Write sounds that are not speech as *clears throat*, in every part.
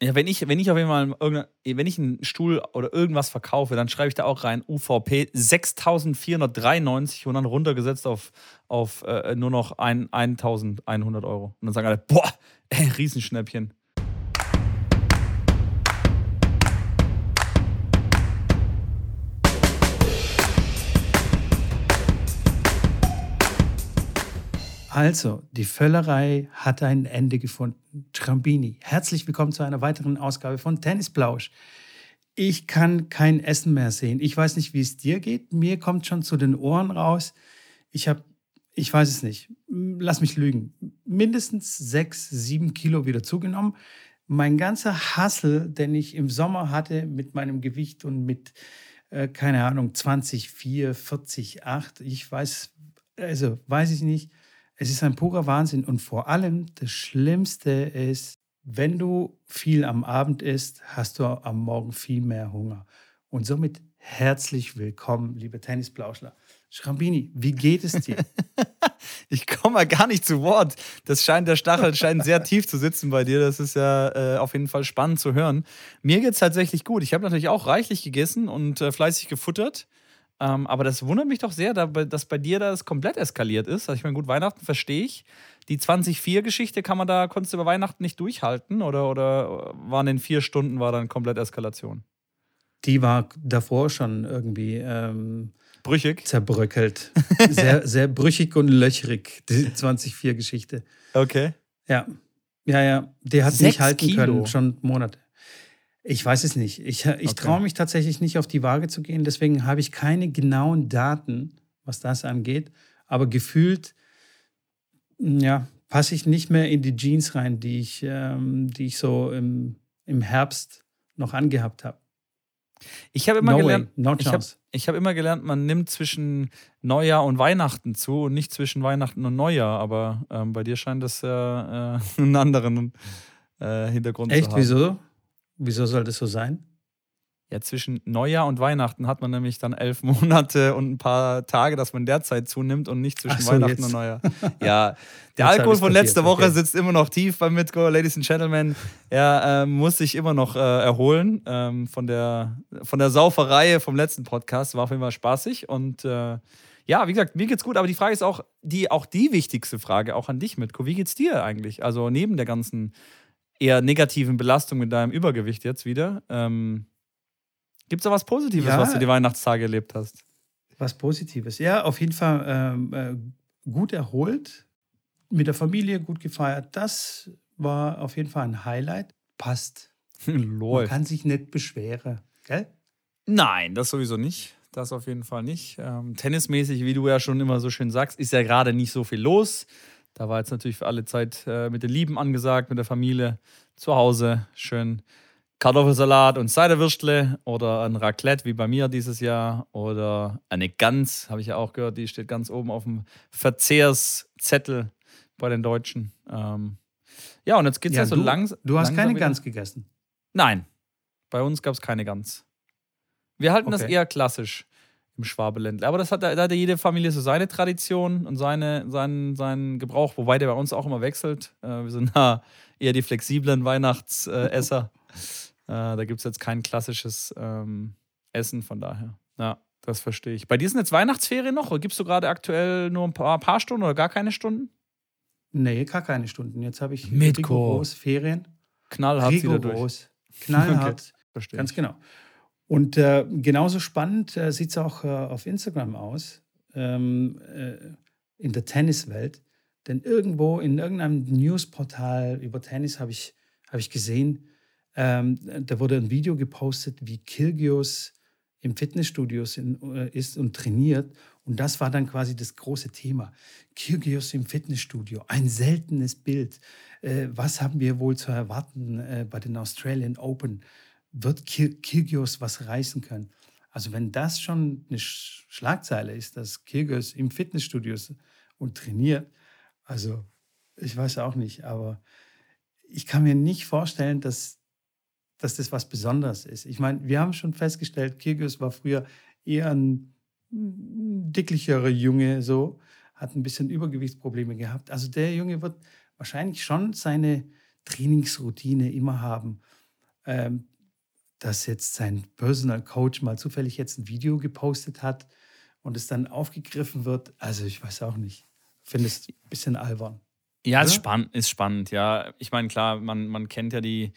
Ja, wenn ich, wenn ich auf jeden Fall, wenn ich einen Stuhl oder irgendwas verkaufe, dann schreibe ich da auch rein UVP 6493 und dann runtergesetzt auf, auf äh, nur noch ein, 1100 Euro. Und dann sagen alle, boah, *laughs* ey, Riesenschnäppchen. Also, die Völlerei hat ein Ende gefunden. Trambini, herzlich willkommen zu einer weiteren Ausgabe von Tennisplausch. Ich kann kein Essen mehr sehen. Ich weiß nicht, wie es dir geht. Mir kommt schon zu den Ohren raus. Ich habe, ich weiß es nicht. Lass mich lügen. Mindestens sechs, sieben Kilo wieder zugenommen. Mein ganzer Hassel, den ich im Sommer hatte mit meinem Gewicht und mit, äh, keine Ahnung, 20, 4, 40, 8, ich weiß, also weiß ich nicht es ist ein purer Wahnsinn und vor allem das Schlimmste ist, wenn du viel am Abend isst, hast du am Morgen viel mehr Hunger. Und somit herzlich willkommen, liebe Tennisplauschler. Schrambini, wie geht es dir? *laughs* ich komme mal gar nicht zu Wort. Das scheint, der Stachel scheint sehr tief zu sitzen bei dir. Das ist ja äh, auf jeden Fall spannend zu hören. Mir geht es tatsächlich gut. Ich habe natürlich auch reichlich gegessen und äh, fleißig gefuttert. Ähm, aber das wundert mich doch sehr, dass bei dir das komplett eskaliert ist. Also ich meine, gut, Weihnachten verstehe ich. Die 2004-Geschichte kann man da, konntest du über Weihnachten nicht durchhalten oder, oder waren in vier Stunden war dann komplett Eskalation? Die war davor schon irgendwie ähm, brüchig. Zerbröckelt. *laughs* sehr, sehr brüchig und löchrig, die 2004-Geschichte. Okay. Ja. Ja, ja. Die hat nicht halten Kilo. können, schon Monate. Ich weiß es nicht. Ich, ich okay. traue mich tatsächlich nicht auf die Waage zu gehen. Deswegen habe ich keine genauen Daten, was das angeht. Aber gefühlt, hm, ja, passe ich nicht mehr in die Jeans rein, die ich, ähm, die ich so im, im Herbst noch angehabt habe. Ich habe immer no gelernt, way, no ich habe hab immer gelernt, man nimmt zwischen Neujahr und Weihnachten zu und nicht zwischen Weihnachten und Neujahr. Aber ähm, bei dir scheint das ja äh, *laughs* einen anderen äh, Hintergrund Echt? zu haben. Echt? Wieso? Wieso soll das so sein? Ja, zwischen Neujahr und Weihnachten hat man nämlich dann elf *laughs* Monate und ein paar Tage, dass man derzeit zunimmt und nicht zwischen so, Weihnachten jetzt. und Neujahr. *laughs* Ja, der Alkohol von letzter Woche okay. sitzt immer noch tief beim Mitgo, Ladies and Gentlemen. Er äh, muss sich immer noch äh, erholen ähm, von, der, von der Sauferei vom letzten Podcast. War auf jeden Fall spaßig und äh, ja, wie gesagt, mir geht's gut, aber die Frage ist auch die, auch die wichtigste Frage, auch an dich, Mitko. Wie geht's dir eigentlich? Also neben der ganzen eher negativen Belastung mit deinem Übergewicht jetzt wieder. Ähm, Gibt es da was Positives, ja, was du die Weihnachtstage erlebt hast? Was Positives. Ja, auf jeden Fall ähm, äh, gut erholt, mit der Familie gut gefeiert. Das war auf jeden Fall ein Highlight. Passt. *laughs* Man kann sich nicht beschweren. Gell? Nein, das sowieso nicht. Das auf jeden Fall nicht. Ähm, tennismäßig, wie du ja schon immer so schön sagst, ist ja gerade nicht so viel los. Da war jetzt natürlich für alle Zeit äh, mit den Lieben angesagt, mit der Familie zu Hause. Schön Kartoffelsalat und Ciderwürstle oder ein Raclette wie bei mir dieses Jahr oder eine Gans, habe ich ja auch gehört, die steht ganz oben auf dem Verzehrszettel bei den Deutschen. Ähm, ja, und jetzt geht es ja, ja, so langsam. Du hast keine wieder. Gans gegessen? Nein, bei uns gab es keine Gans. Wir halten okay. das eher klassisch im Schwabeländle. Aber das hat, da hat jede Familie so seine Tradition und seine, seinen, seinen Gebrauch, wobei der bei uns auch immer wechselt. Äh, wir sind da eher die flexiblen Weihnachtsesser. *laughs* äh, da gibt es jetzt kein klassisches ähm, Essen, von daher. Ja, das verstehe ich. Bei dir sind jetzt Weihnachtsferien noch? Oder gibst du gerade aktuell nur ein paar, paar, Stunden oder gar keine Stunden? Nee, gar keine Stunden. Jetzt habe ich Mit rigoros Ferien. Knallhart rigoros. wieder durch. Knallhart. *laughs* Okay, verstehe. Ganz genau. Und äh, genauso spannend äh, sieht es auch äh, auf Instagram aus, ähm, äh, in der Tenniswelt. Denn irgendwo in irgendeinem Newsportal über Tennis habe ich, hab ich gesehen, ähm, da wurde ein Video gepostet, wie Kilgios im Fitnessstudio äh, ist und trainiert. Und das war dann quasi das große Thema. Kyrgios im Fitnessstudio, ein seltenes Bild. Äh, was haben wir wohl zu erwarten bei den Australian Open? Wird Kyrgios was reißen können. Also wenn das schon eine Schlagzeile ist, dass Kyrgios im Fitnessstudio und trainiert, also ich weiß auch nicht, aber ich kann mir nicht vorstellen, dass, dass das was Besonderes ist. Ich meine, wir haben schon festgestellt, Kyrgios war früher eher ein dicklicherer Junge, so, hat ein bisschen Übergewichtsprobleme gehabt. Also der Junge wird wahrscheinlich schon seine Trainingsroutine immer haben ähm, dass jetzt sein Personal Coach mal zufällig jetzt ein Video gepostet hat und es dann aufgegriffen wird. Also ich weiß auch nicht. Finde es ein bisschen albern. Ja, ist spannend, ist spannend, ja. Ich meine, klar, man, man kennt ja die,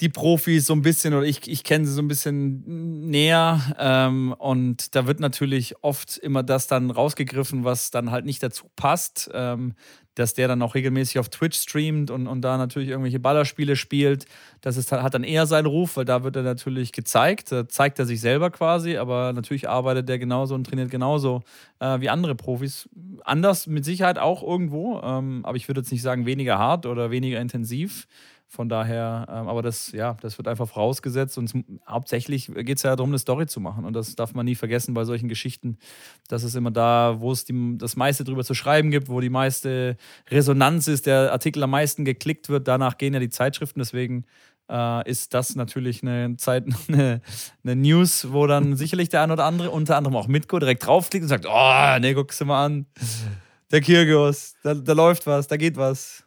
die Profis so ein bisschen oder ich, ich kenne sie so ein bisschen näher. Ähm, und da wird natürlich oft immer das dann rausgegriffen, was dann halt nicht dazu passt. Ähm, dass der dann auch regelmäßig auf Twitch streamt und, und da natürlich irgendwelche Ballerspiele spielt. Das ist, hat dann eher seinen Ruf, weil da wird er natürlich gezeigt. Da zeigt er sich selber quasi, aber natürlich arbeitet der genauso und trainiert genauso äh, wie andere Profis. Anders mit Sicherheit auch irgendwo, ähm, aber ich würde jetzt nicht sagen weniger hart oder weniger intensiv. Von daher, ähm, aber das, ja, das wird einfach vorausgesetzt und hauptsächlich geht es ja darum, eine Story zu machen. Und das darf man nie vergessen bei solchen Geschichten. Das ist immer da, wo es die, das meiste drüber zu schreiben gibt, wo die meiste Resonanz ist, der Artikel am meisten geklickt wird. Danach gehen ja die Zeitschriften. Deswegen äh, ist das natürlich eine Zeit, *laughs* eine, eine, News, wo dann *laughs* sicherlich der ein oder andere, unter anderem auch Mitko, direkt draufklickt und sagt: Oh, ne, guck's dir mal an. Der Kyrgios, da, da läuft was, da geht was.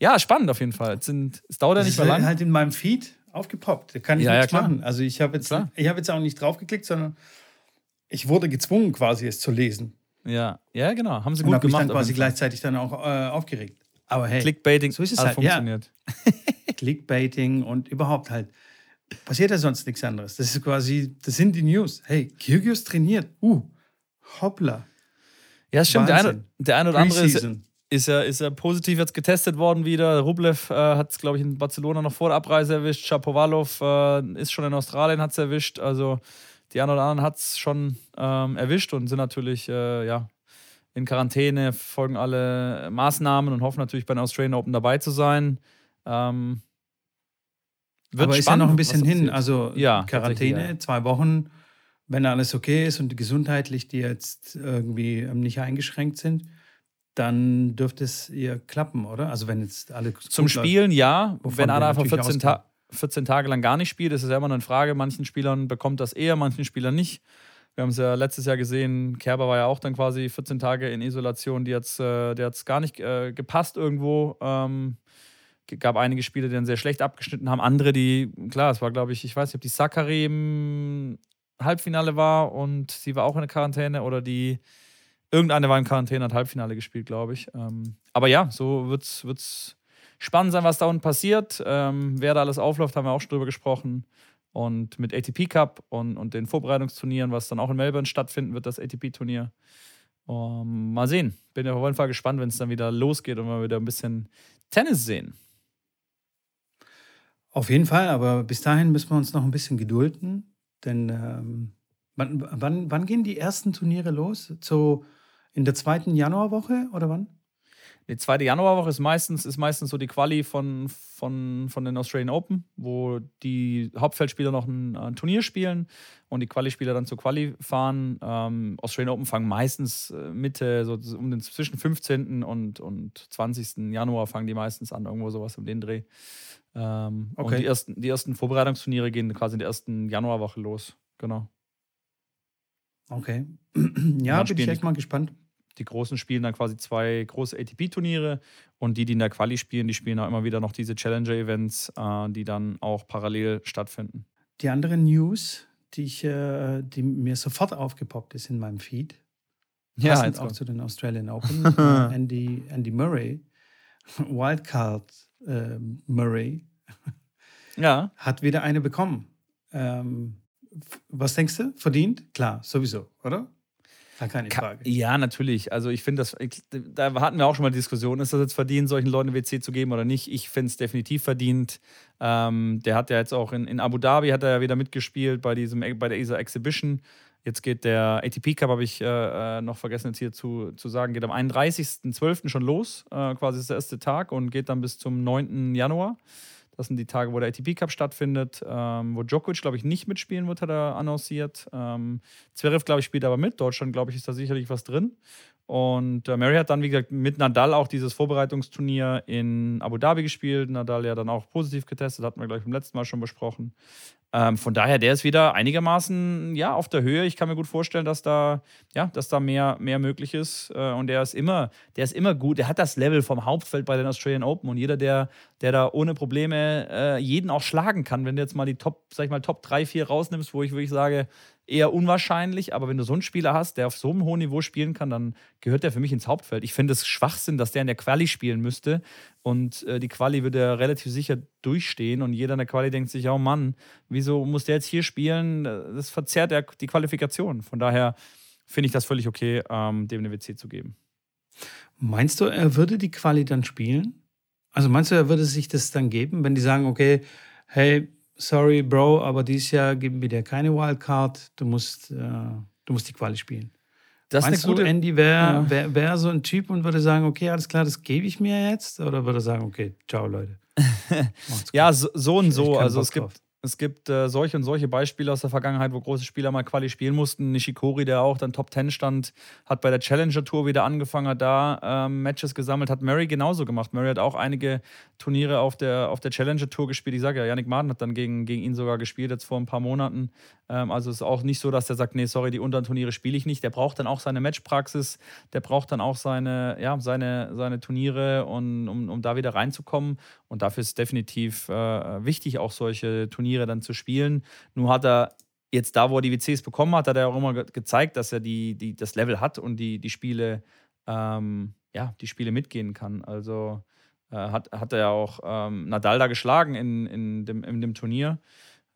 Ja, spannend auf jeden Fall. Es, sind, es dauert ja nicht mehr lang. halt in meinem Feed aufgepoppt. Da kann ich ja, nichts ja, machen. Also ich habe jetzt, hab jetzt auch nicht draufgeklickt, sondern ich wurde gezwungen, quasi es zu lesen. Ja, ja, genau. Haben sie gut Und gemacht. Ich dann quasi gleichzeitig dann auch äh, aufgeregt. Aber hey, Clickbaiting, so ist es halt. funktioniert. Ja. *laughs* Clickbaiting und überhaupt halt. Passiert ja sonst nichts anderes. Das ist quasi, das sind die News. Hey, Kyrgios trainiert. Uh, hoppla. Ja, stimmt. Der eine, der eine oder andere ist, ist er, ist er positiv jetzt getestet worden wieder. Rublev äh, hat es, glaube ich, in Barcelona noch vor der Abreise erwischt. Shapovalov äh, ist schon in Australien, hat es erwischt. Also die einen oder anderen hat es schon ähm, erwischt und sind natürlich äh, ja, in Quarantäne, folgen alle Maßnahmen und hoffen natürlich bei den Australian Open dabei zu sein. Ähm, wird Aber ist ja noch ein bisschen hin. Also ja, Quarantäne, ja. zwei Wochen, wenn alles okay ist und gesundheitlich die jetzt irgendwie nicht eingeschränkt sind dann dürfte es ihr klappen, oder? Also wenn jetzt alle zum Spielen läuft, ja, wenn einer einfach 14, Ta 14 Tage lang gar nicht spielt, ist es ja immer eine Frage. Manchen Spielern bekommt das eher, manchen Spielern nicht. Wir haben es ja letztes Jahr gesehen, Kerber war ja auch dann quasi 14 Tage in Isolation, die hat äh, der hat's gar nicht äh, gepasst irgendwo. Ähm, gab einige Spiele, die dann sehr schlecht abgeschnitten haben. Andere, die, klar, es war, glaube ich, ich weiß nicht, ob die Sakari im Halbfinale war und sie war auch in der Quarantäne oder die Irgendeine war in Quarantäne, hat Halbfinale gespielt, glaube ich. Ähm, aber ja, so wird es spannend sein, was da unten passiert. Ähm, wer da alles aufläuft, haben wir auch schon drüber gesprochen. Und mit ATP Cup und, und den Vorbereitungsturnieren, was dann auch in Melbourne stattfinden wird, das ATP-Turnier. Um, ähm, mal sehen. Bin auf jeden Fall gespannt, wenn es dann wieder losgeht und wir wieder ein bisschen Tennis sehen. Auf jeden Fall, aber bis dahin müssen wir uns noch ein bisschen gedulden. Denn ähm, wann, wann, wann, gehen die ersten Turniere los? So in der zweiten Januarwoche oder wann? Die zweite Januarwoche ist meistens, ist meistens so die Quali von, von, von den Australian Open, wo die Hauptfeldspieler noch ein, ein Turnier spielen und die Quali-Spieler dann zur Quali fahren. Ähm, Australian Open fangen meistens äh, Mitte, so um den zwischen 15. und, und 20. Januar fangen die meistens an, irgendwo sowas um den Dreh. Ähm, okay. Und die ersten, die ersten Vorbereitungsturniere gehen quasi in der ersten Januarwoche los. Genau. Okay. *clears throat* ja, bin ich echt mal gespannt die Großen spielen dann quasi zwei große ATP-Turniere und die, die in der Quali spielen, die spielen auch immer wieder noch diese Challenger-Events, äh, die dann auch parallel stattfinden. Die andere News, die, ich, äh, die mir sofort aufgepoppt ist in meinem Feed, ja, passend auch zu den Australian Open, *laughs* äh, Andy, Andy Murray, *laughs* Wildcard äh, Murray, *laughs* ja. hat wieder eine bekommen. Ähm, was denkst du? Verdient? Klar, sowieso, oder? Gar keine Frage. Ja, natürlich. Also ich finde das, da hatten wir auch schon mal Diskussionen, ist das jetzt verdient, solchen Leuten WC zu geben oder nicht? Ich finde es definitiv verdient. Ähm, der hat ja jetzt auch in, in Abu Dhabi hat er ja wieder mitgespielt bei diesem bei der ESA Exhibition. Jetzt geht der ATP Cup, habe ich äh, äh, noch vergessen jetzt hier zu, zu sagen, geht am 31.12. schon los. Äh, quasi ist der erste Tag und geht dann bis zum 9. Januar. Das sind die Tage, wo der ATP Cup stattfindet, ähm, wo Djokovic, glaube ich, nicht mitspielen wird, hat er annonciert. Ähm, Zverev, glaube ich, spielt aber mit. Deutschland, glaube ich, ist da sicherlich was drin. Und äh, Mary hat dann, wie gesagt, mit Nadal auch dieses Vorbereitungsturnier in Abu Dhabi gespielt. Nadal ja dann auch positiv getestet, hatten wir, glaube ich, beim letzten Mal schon besprochen. Ähm, von daher, der ist wieder einigermaßen ja, auf der Höhe. Ich kann mir gut vorstellen, dass da, ja, dass da mehr, mehr möglich ist. Äh, und der ist immer, der ist immer gut. Der hat das Level vom Hauptfeld bei den Australian Open. Und jeder, der, der da ohne Probleme äh, jeden auch schlagen kann, wenn du jetzt mal die Top, sag ich mal, Top 3, 4 rausnimmst, wo ich wirklich sage, eher unwahrscheinlich, aber wenn du so einen Spieler hast, der auf so einem hohen Niveau spielen kann, dann gehört der für mich ins Hauptfeld. Ich finde es Schwachsinn, dass der in der Quali spielen müsste und äh, die Quali würde er relativ sicher durchstehen und jeder in der Quali denkt sich, oh Mann, wieso muss der jetzt hier spielen? Das verzerrt ja die Qualifikation. Von daher finde ich das völlig okay, ähm, dem eine WC zu geben. Meinst du, er würde die Quali dann spielen? Also meinst du, er würde sich das dann geben, wenn die sagen, okay, hey, sorry, Bro, aber dieses Jahr geben wir dir keine Wildcard. Du musst, äh, du musst die Quali spielen. Das Meinst ist eine gute, du, Andy wäre ja. wär, wär so ein Typ und würde sagen, okay, alles klar, das gebe ich mir jetzt? Oder würde er sagen, okay, ciao, Leute? *laughs* ja, so, so und so. Also es gibt, es gibt äh, solche und solche Beispiele aus der Vergangenheit, wo große Spieler mal Quali spielen mussten. Nishikori, der auch dann Top 10 stand, hat bei der Challenger Tour wieder angefangen, hat da ähm, Matches gesammelt, hat Murray genauso gemacht. Murray hat auch einige Turniere auf der, auf der Challenger Tour gespielt. Ich sage ja, Yannick Martin hat dann gegen, gegen ihn sogar gespielt, jetzt vor ein paar Monaten. Ähm, also es ist auch nicht so, dass der sagt, nee, sorry, die unteren Turniere spiele ich nicht. Der braucht dann auch seine Matchpraxis, der braucht dann auch seine, ja, seine, seine Turniere, und, um, um da wieder reinzukommen. Und dafür ist definitiv äh, wichtig, auch solche Turniere dann zu spielen. Nur hat er jetzt da, wo er die WCs bekommen hat, hat er auch immer ge gezeigt, dass er die, die, das Level hat und die, die Spiele, ähm, ja, die Spiele mitgehen kann. Also äh, hat, hat er ja auch ähm, Nadal da geschlagen in, in, dem, in dem Turnier.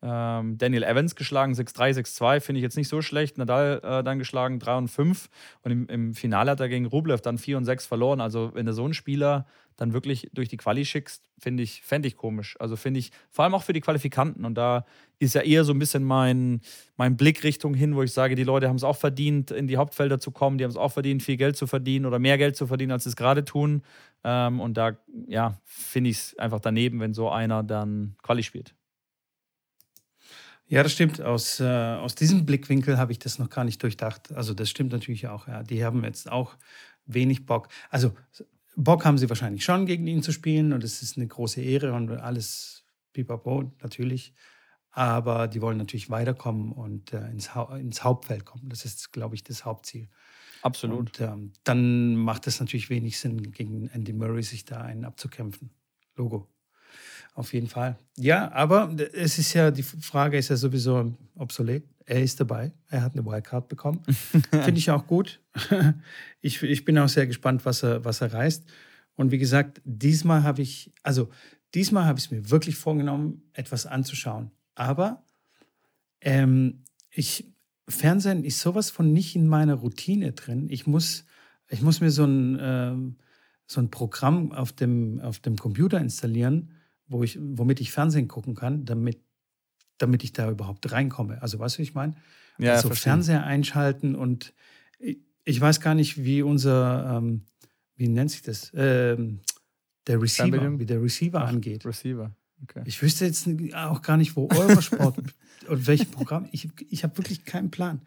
Ähm, Daniel Evans geschlagen, 6-3, 6-2, finde ich jetzt nicht so schlecht. Nadal äh, dann geschlagen, 3 und 5. Und im, im, Finale hat er gegen Rublev dann 4 und 6 verloren. Also, wenn du so einen Spieler dann wirklich durch die Quali schickst, finde ich, fände ich komisch. Also finde ich, vor allem auch für die Qualifikanten. Und da ist ja eher so ein bisschen mein, mein Blick Richtung hin, wo ich sage, die Leute haben es auch verdient, in die Hauptfelder zu kommen, die haben es auch verdient, viel Geld zu verdienen oder mehr Geld zu verdienen, als sie es gerade tun. Ähm, und da, ja, finde ich es einfach daneben, wenn so einer dann Quali spielt. Ja, das stimmt. Aus, äh, aus diesem Blickwinkel habe ich das noch gar nicht durchdacht. Also das stimmt natürlich auch. Ja. Die haben jetzt auch wenig Bock. Also Bock haben sie wahrscheinlich schon, gegen ihn zu spielen und es ist eine große Ehre und alles pipapo natürlich. Aber die wollen natürlich weiterkommen und äh, ins, ha ins Hauptfeld kommen. Das ist, glaube ich, das Hauptziel. Absolut. Und ähm, dann macht es natürlich wenig Sinn, gegen Andy Murray sich da einen abzukämpfen. Logo. Auf jeden Fall. Ja, aber es ist ja, die Frage ist ja sowieso obsolet. Er ist dabei. Er hat eine Wildcard bekommen. *laughs* Finde ich auch gut. *laughs* ich, ich bin auch sehr gespannt, was er, was er reißt. Und wie gesagt, diesmal habe ich, also diesmal habe ich es mir wirklich vorgenommen, etwas anzuschauen. Aber ähm, ich, Fernsehen ist sowas von nicht in meiner Routine drin. Ich muss, ich muss mir so ein, ähm, so ein Programm auf dem, auf dem Computer installieren, wo ich, womit ich Fernsehen gucken kann, damit, damit ich da überhaupt reinkomme. Also weißt du, ich meine? Ja, also Fernseher einschalten und ich, ich, weiß gar nicht, wie unser, ähm, wie nennt sich das? Ähm, der Receiver, wie der Receiver angeht. Receiver. Okay. Ich wüsste jetzt auch gar nicht, wo Eurosport *laughs* und welches Programm. Ich, ich habe wirklich keinen Plan.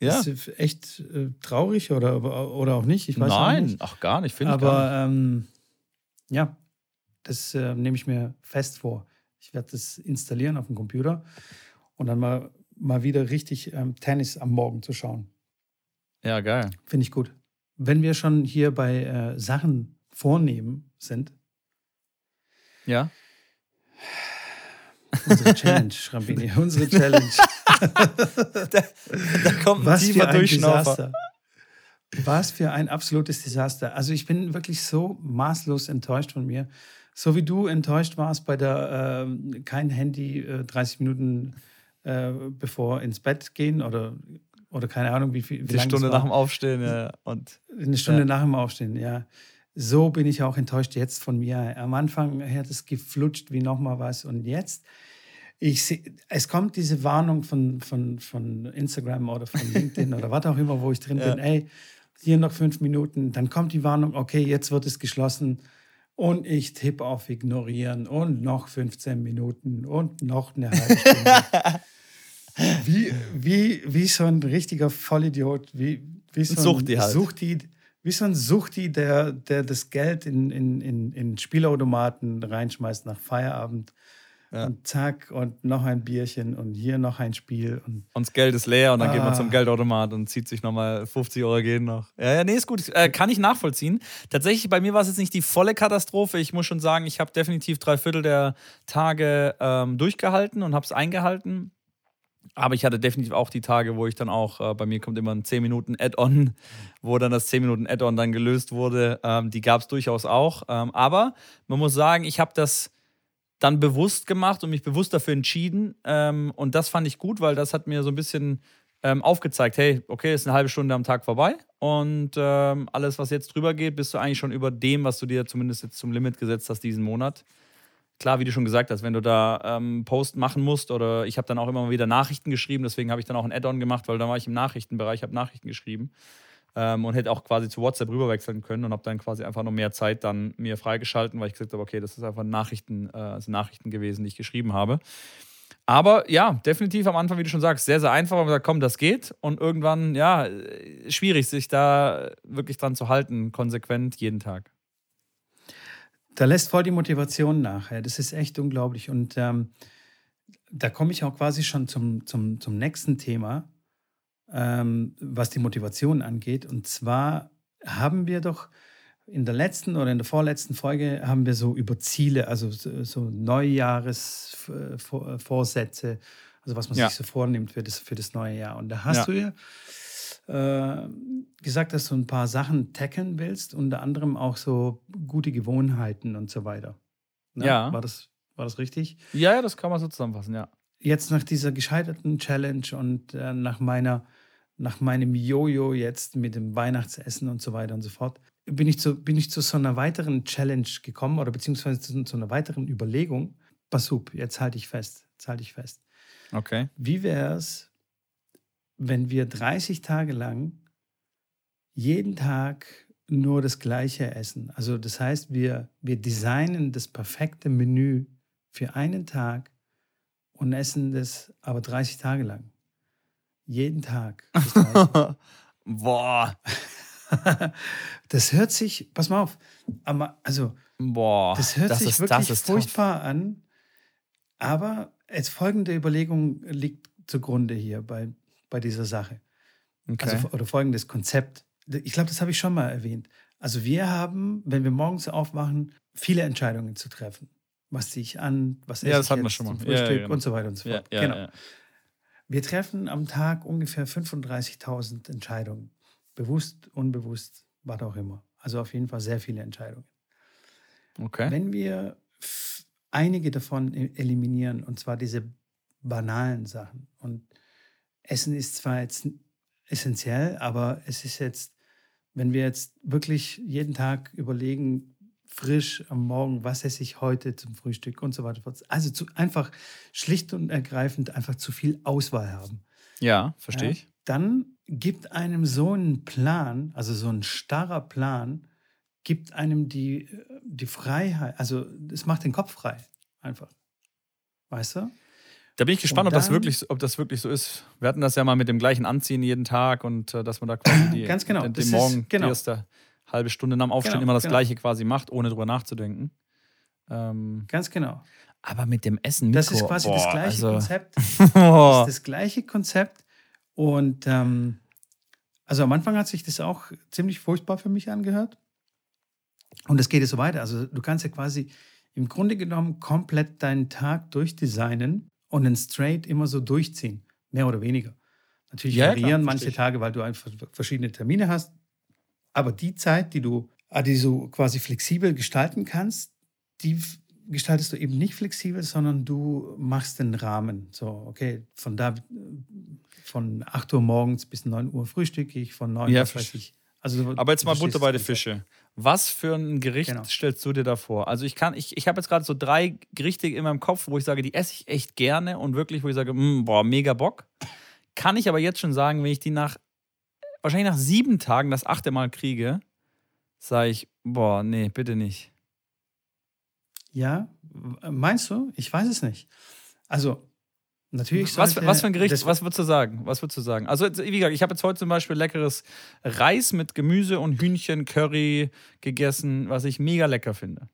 Ja. Das ist echt äh, traurig oder, oder auch nicht. Ich weiß Nein, nicht. ach gar nicht. Aber ähm, ja, das äh, nehme ich mir fest vor. Ich werde das installieren auf dem Computer und dann mal, mal wieder richtig ähm, Tennis am Morgen zu schauen. Ja, geil. Finde ich gut. Wenn wir schon hier bei äh, Sachen vornehmen sind. Ja. Unsere *laughs* Challenge, Schrambini, unsere Challenge. *laughs* da, da kommt ein Was tiefer Durchschnaufer. Was für ein absolutes Desaster. Also ich bin wirklich so maßlos enttäuscht von mir. So wie du enttäuscht warst bei der äh, kein Handy äh, 30 Minuten äh, bevor ins Bett gehen oder, oder keine Ahnung, wie viel. Wie Eine Stunde nach dem Aufstehen, ja. Und, Eine Stunde ja. nach dem Aufstehen, ja. So bin ich auch enttäuscht jetzt von mir. Am Anfang hat es geflutscht wie nochmal was und jetzt. Ich seh, es kommt diese Warnung von, von, von Instagram oder von *laughs* LinkedIn oder was auch immer, wo ich drin ja. bin. Ey, hier noch fünf Minuten. Dann kommt die Warnung, okay, jetzt wird es geschlossen und ich tippe auf Ignorieren und noch 15 Minuten und noch eine halbe Stunde. *laughs* wie, wie, wie so ein richtiger Vollidiot, wie, wie so ein Suchti, halt. Suchti, wie so ein Suchti, der, der das Geld in, in, in, in Spielautomaten reinschmeißt nach Feierabend Ja. Und zack, und noch ein Bierchen und hier noch ein Spiel. Und, und das Geld ist leer und dann ah. geht man zum ah. Geldautomat und zieht sich nochmal 50 Euro gehen noch. Ja, ja, nee, ist gut. Äh, kann ich nachvollziehen. Tatsächlich, bei mir war es jetzt nicht die volle Katastrophe. Ich muss schon sagen, ich habe definitiv drei Viertel der Tage ähm, durchgehalten und habe es eingehalten. Aber ich hatte definitiv auch die Tage, wo ich dann auch, äh, bei mir kommt immer ein 10 Minuten Add-on, wo dann das 10 Minuten Add-on dann gelöst wurde. Ähm, die gab es durchaus auch. Ähm, aber man muss sagen, ich habe das dann bewusst gemacht und mich bewusst dafür entschieden. Ähm, und das fand ich gut, weil das hat mir so ein bisschen ähm, aufgezeigt, hey, okay, ist eine halbe Stunde am Tag vorbei. Und ähm, alles, was jetzt drüber geht, bist du eigentlich schon über dem, was du dir zumindest jetzt zum Limit gesetzt hast diesen Monat klar, wie du schon gesagt hast, wenn du da ähm, Post machen musst oder ich habe dann auch immer mal wieder Nachrichten geschrieben, deswegen habe ich dann auch ein Add-on gemacht, weil da war ich im Nachrichtenbereich, habe Nachrichten geschrieben ähm, und hätte auch quasi zu WhatsApp rüberwechseln können und habe dann quasi einfach noch mehr Zeit dann mir freigeschalten, weil ich gesagt habe, okay, das ist einfach Nachrichten, äh, also Nachrichten gewesen, die ich geschrieben habe. Aber ja, definitiv am Anfang, wie du schon sagst, sehr, sehr einfach. Man sagt, komm, das geht. Und irgendwann, ja, schwierig, sich da wirklich dran zu halten, konsequent jeden Tag da lässt voll die Motivation nach. Ja. Das ist echt unglaublich. Und ähm, da komme ich auch quasi schon zum, zum, zum nächsten Thema, ähm, was die Motivation angeht. Und zwar haben wir doch in der letzten oder in der vorletzten Folge haben wir so über Ziele, also so, Neujahresvorsätze, also was man ja. sich so vornimmt für das, für das neue Jahr. Und da hast ja. du ja äh, gesagt, dass du ein paar Sachen tackeln willst, unter anderem auch so gute Gewohnheiten und so weiter. Ne? Ja. War das, war das richtig? Ja, ja, das kann man so zusammenfassen, ja. Jetzt nach dieser gescheiterten Challenge und äh, nach meiner nach meinem Jojo jetzt mit dem Weihnachtsessen und so weiter und so fort, bin ich zu, bin ich zu so einer weiteren Challenge gekommen oder beziehungsweise zu, zu einer weiteren Überlegung. Pass auf, jetzt halte ich fest, jetzt halte ich fest. Okay. Wie wäre es, wenn wir 30 Tage lang jeden Tag nur das Gleiche essen. Also das heißt, wir, wir designen das perfekte Menü für einen Tag und essen das aber 30 Tage lang. Jeden Tag. *laughs* Boah. das hört sich, pass mal auf, also Boah, das hört das sich ist, wirklich furchtbar tough. an. Aber als folgende Überlegung liegt zugrunde hier bei, bei dieser Sache. Okay. Also, oder folgendes Konzept. Ich glaube, das habe ich schon mal erwähnt. Also wir haben, wenn wir morgens aufwachen, viele Entscheidungen zu treffen. Was ziehe ich an, was esse ja, das ich hatten wir schon mal. Frühstück ja, ja, genau. und so weiter und so fort. Genau. Wir treffen am Tag ungefähr 35.000 Entscheidungen. Bewusst, unbewusst, was auch immer. Also auf jeden Fall sehr viele Entscheidungen. Okay. Wenn wir einige davon e-, eliminieren, und zwar diese banalen Sachen und Essen ist zwar jetzt essentiell, aber es ist jetzt, wenn wir jetzt wirklich jeden Tag überlegen, frisch am Morgen, was esse ich heute zum Frühstück und so weiter. Also zu, einfach schlicht und ergreifend einfach zu viel Auswahl haben. Ja, verstehe ja, ich. Dann gibt einem so einen Plan, also so ein starrer Plan, gibt einem die, die Freiheit, also es macht den Kopf frei, einfach. Weißt du? Da bin ich gespannt, dann, ob, das wirklich, ob das wirklich so ist. Wir hatten das ja mal mit dem gleichen Anziehen jeden Tag und äh, dass man da quasi *clears throat* die, Ganz genau. den, den Morgen, ist, genau. die erste halbe Stunde nach dem Aufstehen genau, immer das genau. Gleiche quasi macht, ohne drüber nachzudenken. Ähm, Ganz genau. Aber mit dem Essen, Mikro, Das ist quasi boah, das gleiche also, Konzept. *laughs* das ist das gleiche Konzept. Und ähm, also am Anfang hat sich das auch ziemlich furchtbar für mich angehört. Und es geht jetzt so weiter. Also du kannst ja quasi im Grunde genommen komplett deinen Tag durchdesignen und einen Straight immer so durchziehen, mehr oder weniger. Natürlich ja, variieren klar, manche Tage, weil du einfach verschiedene Termine hast. Aber die Zeit, die du, ah, die du quasi flexibel gestalten kannst, die gestaltest du eben nicht flexibel, sondern du machst den Rahmen. So, okay, von da von 8 Uhr morgens bis 9 Uhr frühstücke ich, von 9 ja, Uhr weiß ich. Also, Aber jetzt mal Butter bei den Fische. Was für ein Gericht genau. stellst du dir da vor? Also ich kann, ich, ich habe jetzt gerade so drei Gerichte in meinem Kopf, wo ich sage, die esse ich echt gerne und wirklich, wo ich sage, mh, mm, boah, mega Bock. Kann ich aber jetzt schon sagen, wenn ich die nach, wahrscheinlich nach sieben Tagen das achte Mal kriege, sage ich, boah, nee, bitte nicht. Ja, meinst du? Ich weiß es nicht. Also, Natürlich was, was für ein Gericht, was würdest du sagen? Was würdest du sagen? Also, wie gesagt, ich habe jetzt heute zum Beispiel leckeres Reis mit Gemüse und Hühnchen, Curry gegessen, was ich mega lecker finde.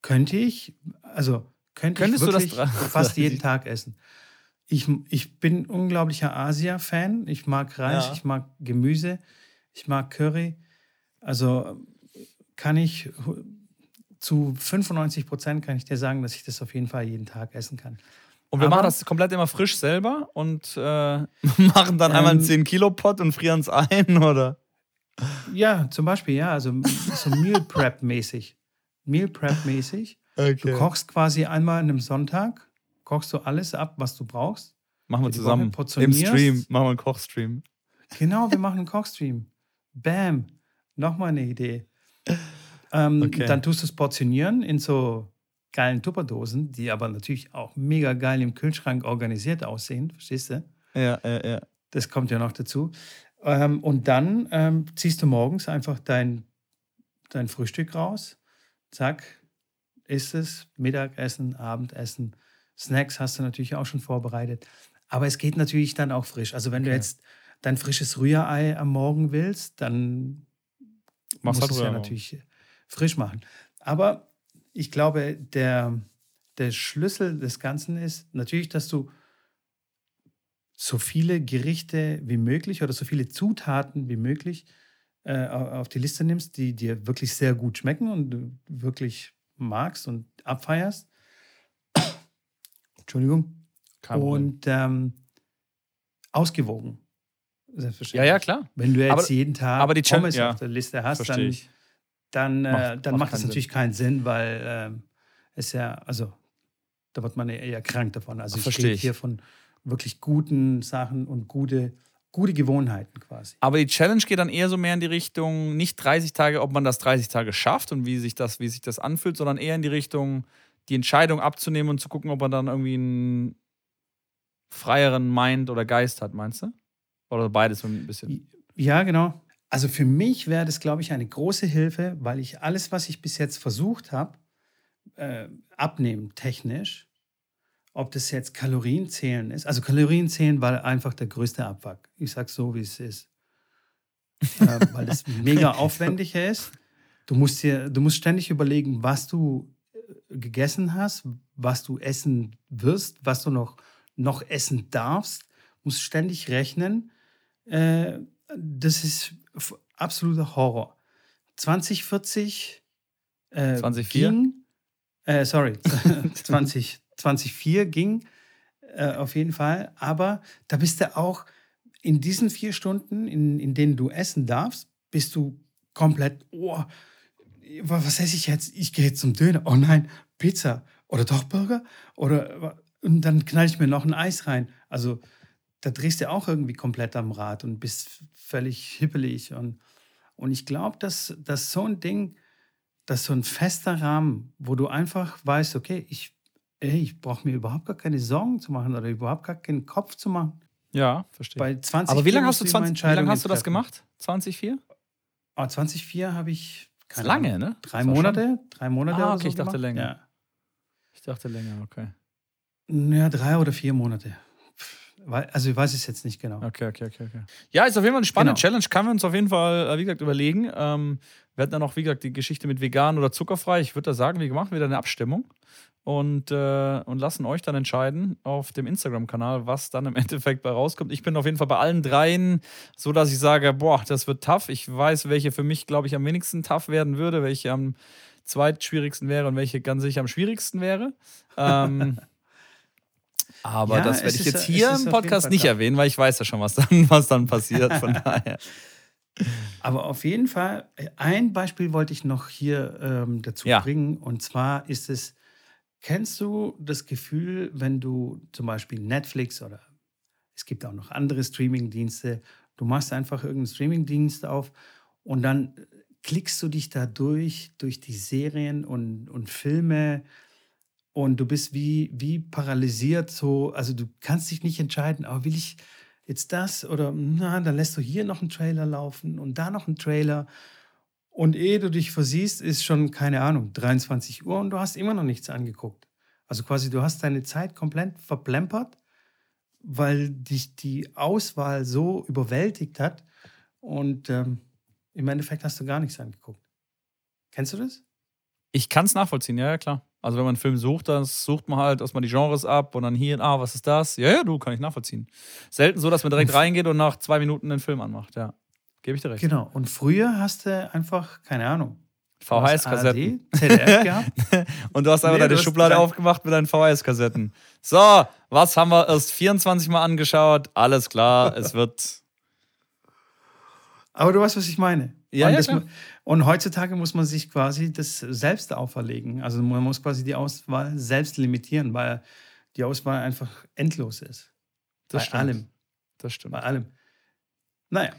Könnte ich, also könnte Könntest ich wirklich *laughs* fast jeden Tag essen. Ich, ich bin unglaublicher Asia-Fan. Ich mag Reis, ja. ich mag Gemüse, ich mag Curry. Also kann ich zu 95 Prozent kann ich dir sagen, dass ich das auf jeden Fall jeden Tag essen kann. Und wir Aber, machen das komplett immer frisch selber und äh, *laughs* machen dann ähm, einmal einen 10 Kilo Pot und frieren es ein, *laughs* oder? Ja, zum Beispiel, ja, also so Meal Prep mäßig. Meal Prep mäßig. Okay. Du kochst quasi einmal an einem Sonntag, kochst du alles ab, was du brauchst. Machen wir zusammen. Im Stream machen wir einen Kochstream. Genau, wir machen einen Kochstream. Bam. Nochmal eine Idee. Ähm, okay. Dann tust du es portionieren in so geilen Tupperdosen, die aber natürlich auch mega geil im Kühlschrank organisiert aussehen, verstehst du? Ja, ja, ja. Das kommt ja noch dazu. Ähm, und dann ähm, ziehst du morgens einfach dein, dein Frühstück raus, zack, isst es, Mittagessen, Abendessen, Snacks hast du natürlich auch schon vorbereitet. Aber es geht natürlich dann auch frisch. Also wenn okay. du jetzt dein frisches Rührei am Morgen willst, dann Machst musst du es ja natürlich frisch machen. Aber ich glaube, der, der Schlüssel des Ganzen ist natürlich, dass du so viele Gerichte wie möglich oder so viele Zutaten wie möglich äh, auf die Liste nimmst, die dir wirklich sehr gut schmecken und du wirklich magst und abfeierst. Entschuldigung. Kein und ähm, ausgewogen. Ja, ja, klar. Wenn du jetzt aber, jeden Tag aber die Pommes ja, auf der Liste hast, dann, dann, äh, macht, dann macht, macht das natürlich Sinn. keinen Sinn, weil äh, es ja, also da wird man eher krank davon. Also ich rede hier von wirklich guten Sachen und gute, gute Gewohnheiten quasi. Aber die Challenge geht dann eher so mehr in die Richtung, nicht 30 Tage, ob man das 30 Tage schafft und wie sich das, wie sich das anfühlt, sondern eher in die Richtung, die Entscheidung abzunehmen und zu gucken, ob man dann irgendwie einen freieren Mind oder Geist hat, meinst du? Oder beides so ein bisschen? Ja, genau. Also für mich wäre das, glaube ich, eine große Hilfe, weil ich alles, was ich bis jetzt versucht habe, äh, abnehmen technisch, ob das jetzt Kalorienzählen ist. Also Kalorienzählen war einfach der größte Abfuck. Ich sage so, wie es ist. äh, weil es *laughs* mega aufwendig ist. Du musst, dir, du musst ständig überlegen, was du gegessen hast, was du essen wirst, was du noch, noch essen darfst. Du musst ständig rechnen. Äh, das ist absoluter Horror. 2040 äh, 2004? ging, äh, sorry, *laughs* 20, 2004 ging äh, auf jeden Fall, aber da bist du auch in diesen vier Stunden, in, in denen du essen darfst, bist du komplett, oh, was esse ich jetzt? Ich gehe jetzt zum Döner. Oh nein, Pizza oder doch Burger? Oder, und dann knall ich mir noch ein Eis rein. Also da drehst du auch irgendwie komplett am Rad und bist völlig hippelig. Und, und ich glaube, dass, dass so ein Ding, dass so ein fester Rahmen, wo du einfach weißt, okay, ich, ich brauche mir überhaupt gar keine Sorgen zu machen oder überhaupt gar keinen Kopf zu machen. Ja, verstehe. Bei 20 Aber wie lange hast du, 20, wie lange hast du das gemacht? 2004? Oh, 2004 habe ich. Keine lange, Ahnung, ne? Drei Monate? Drei Monate ah, okay, so ich dachte gemacht? länger. Ja. Ich dachte länger, okay. Ja, drei oder vier Monate. Also ich weiß es jetzt nicht genau. Okay, okay, okay, okay. Ja, ist auf jeden Fall eine spannende genau. Challenge. Kann wir uns auf jeden Fall, äh, wie gesagt, überlegen. Ähm, wir hatten dann noch, wie gesagt, die Geschichte mit vegan oder zuckerfrei. Ich würde da sagen, wir machen wieder eine Abstimmung und, äh, und lassen euch dann entscheiden auf dem Instagram-Kanal, was dann im *laughs* Endeffekt bei rauskommt. Ich bin auf jeden Fall bei allen dreien so, dass ich sage, boah, das wird tough. Ich weiß, welche für mich, glaube ich, am wenigsten tough werden würde, welche am zweitschwierigsten wäre und welche ganz sicher am schwierigsten wäre. Ähm, *laughs* Aber ja, das werde ich jetzt hier im Podcast nicht erwähnen, weil ich weiß ja schon, was dann, *laughs* was dann passiert. Von daher. Aber auf jeden Fall, ein Beispiel wollte ich noch hier ähm, dazu ja. bringen. Und zwar ist es, kennst du das Gefühl, wenn du zum Beispiel Netflix oder es gibt auch noch andere Streamingdienste, du machst einfach irgendeinen Streamingdienst auf und dann klickst du dich da durch, durch die Serien und, und Filme und du bist wie, wie paralysiert, so, also du kannst dich nicht entscheiden, aber will ich jetzt das oder na, dann lässt du hier noch einen Trailer laufen und da noch einen Trailer. Und ehe du dich versiehst, ist schon, keine Ahnung, 23 Uhr und du hast immer noch nichts angeguckt. Also quasi, du hast deine Zeit komplett verplempert, weil dich die Auswahl so überwältigt hat. Und ähm, im Endeffekt hast du gar nichts angeguckt. Kennst du das? Ich kann es nachvollziehen, ja, ja, klar. Also wenn man einen Film sucht, dann sucht man halt erstmal die Genres ab und dann hier, ah, was ist das? Ja, ja, du, kann ich nachvollziehen. Selten so, dass man direkt *laughs* reingeht und nach zwei Minuten den Film anmacht, ja. Gebe ich dir recht. Genau. Und früher hast du einfach, keine Ahnung, VHS-Kassetten. ZDF *laughs* gehabt. und du hast einfach nee, deine Schublade aufgemacht mit deinen VHS-Kassetten. So, was haben wir erst 24 Mal angeschaut? Alles klar, es wird. Aber du weißt, was ich meine. Ja, und, ja, das, und heutzutage muss man sich quasi das selbst auferlegen. Also man muss quasi die Auswahl selbst limitieren, weil die Auswahl einfach endlos ist. Das Bei stimmt. allem. Das stimmt. Bei allem. Naja.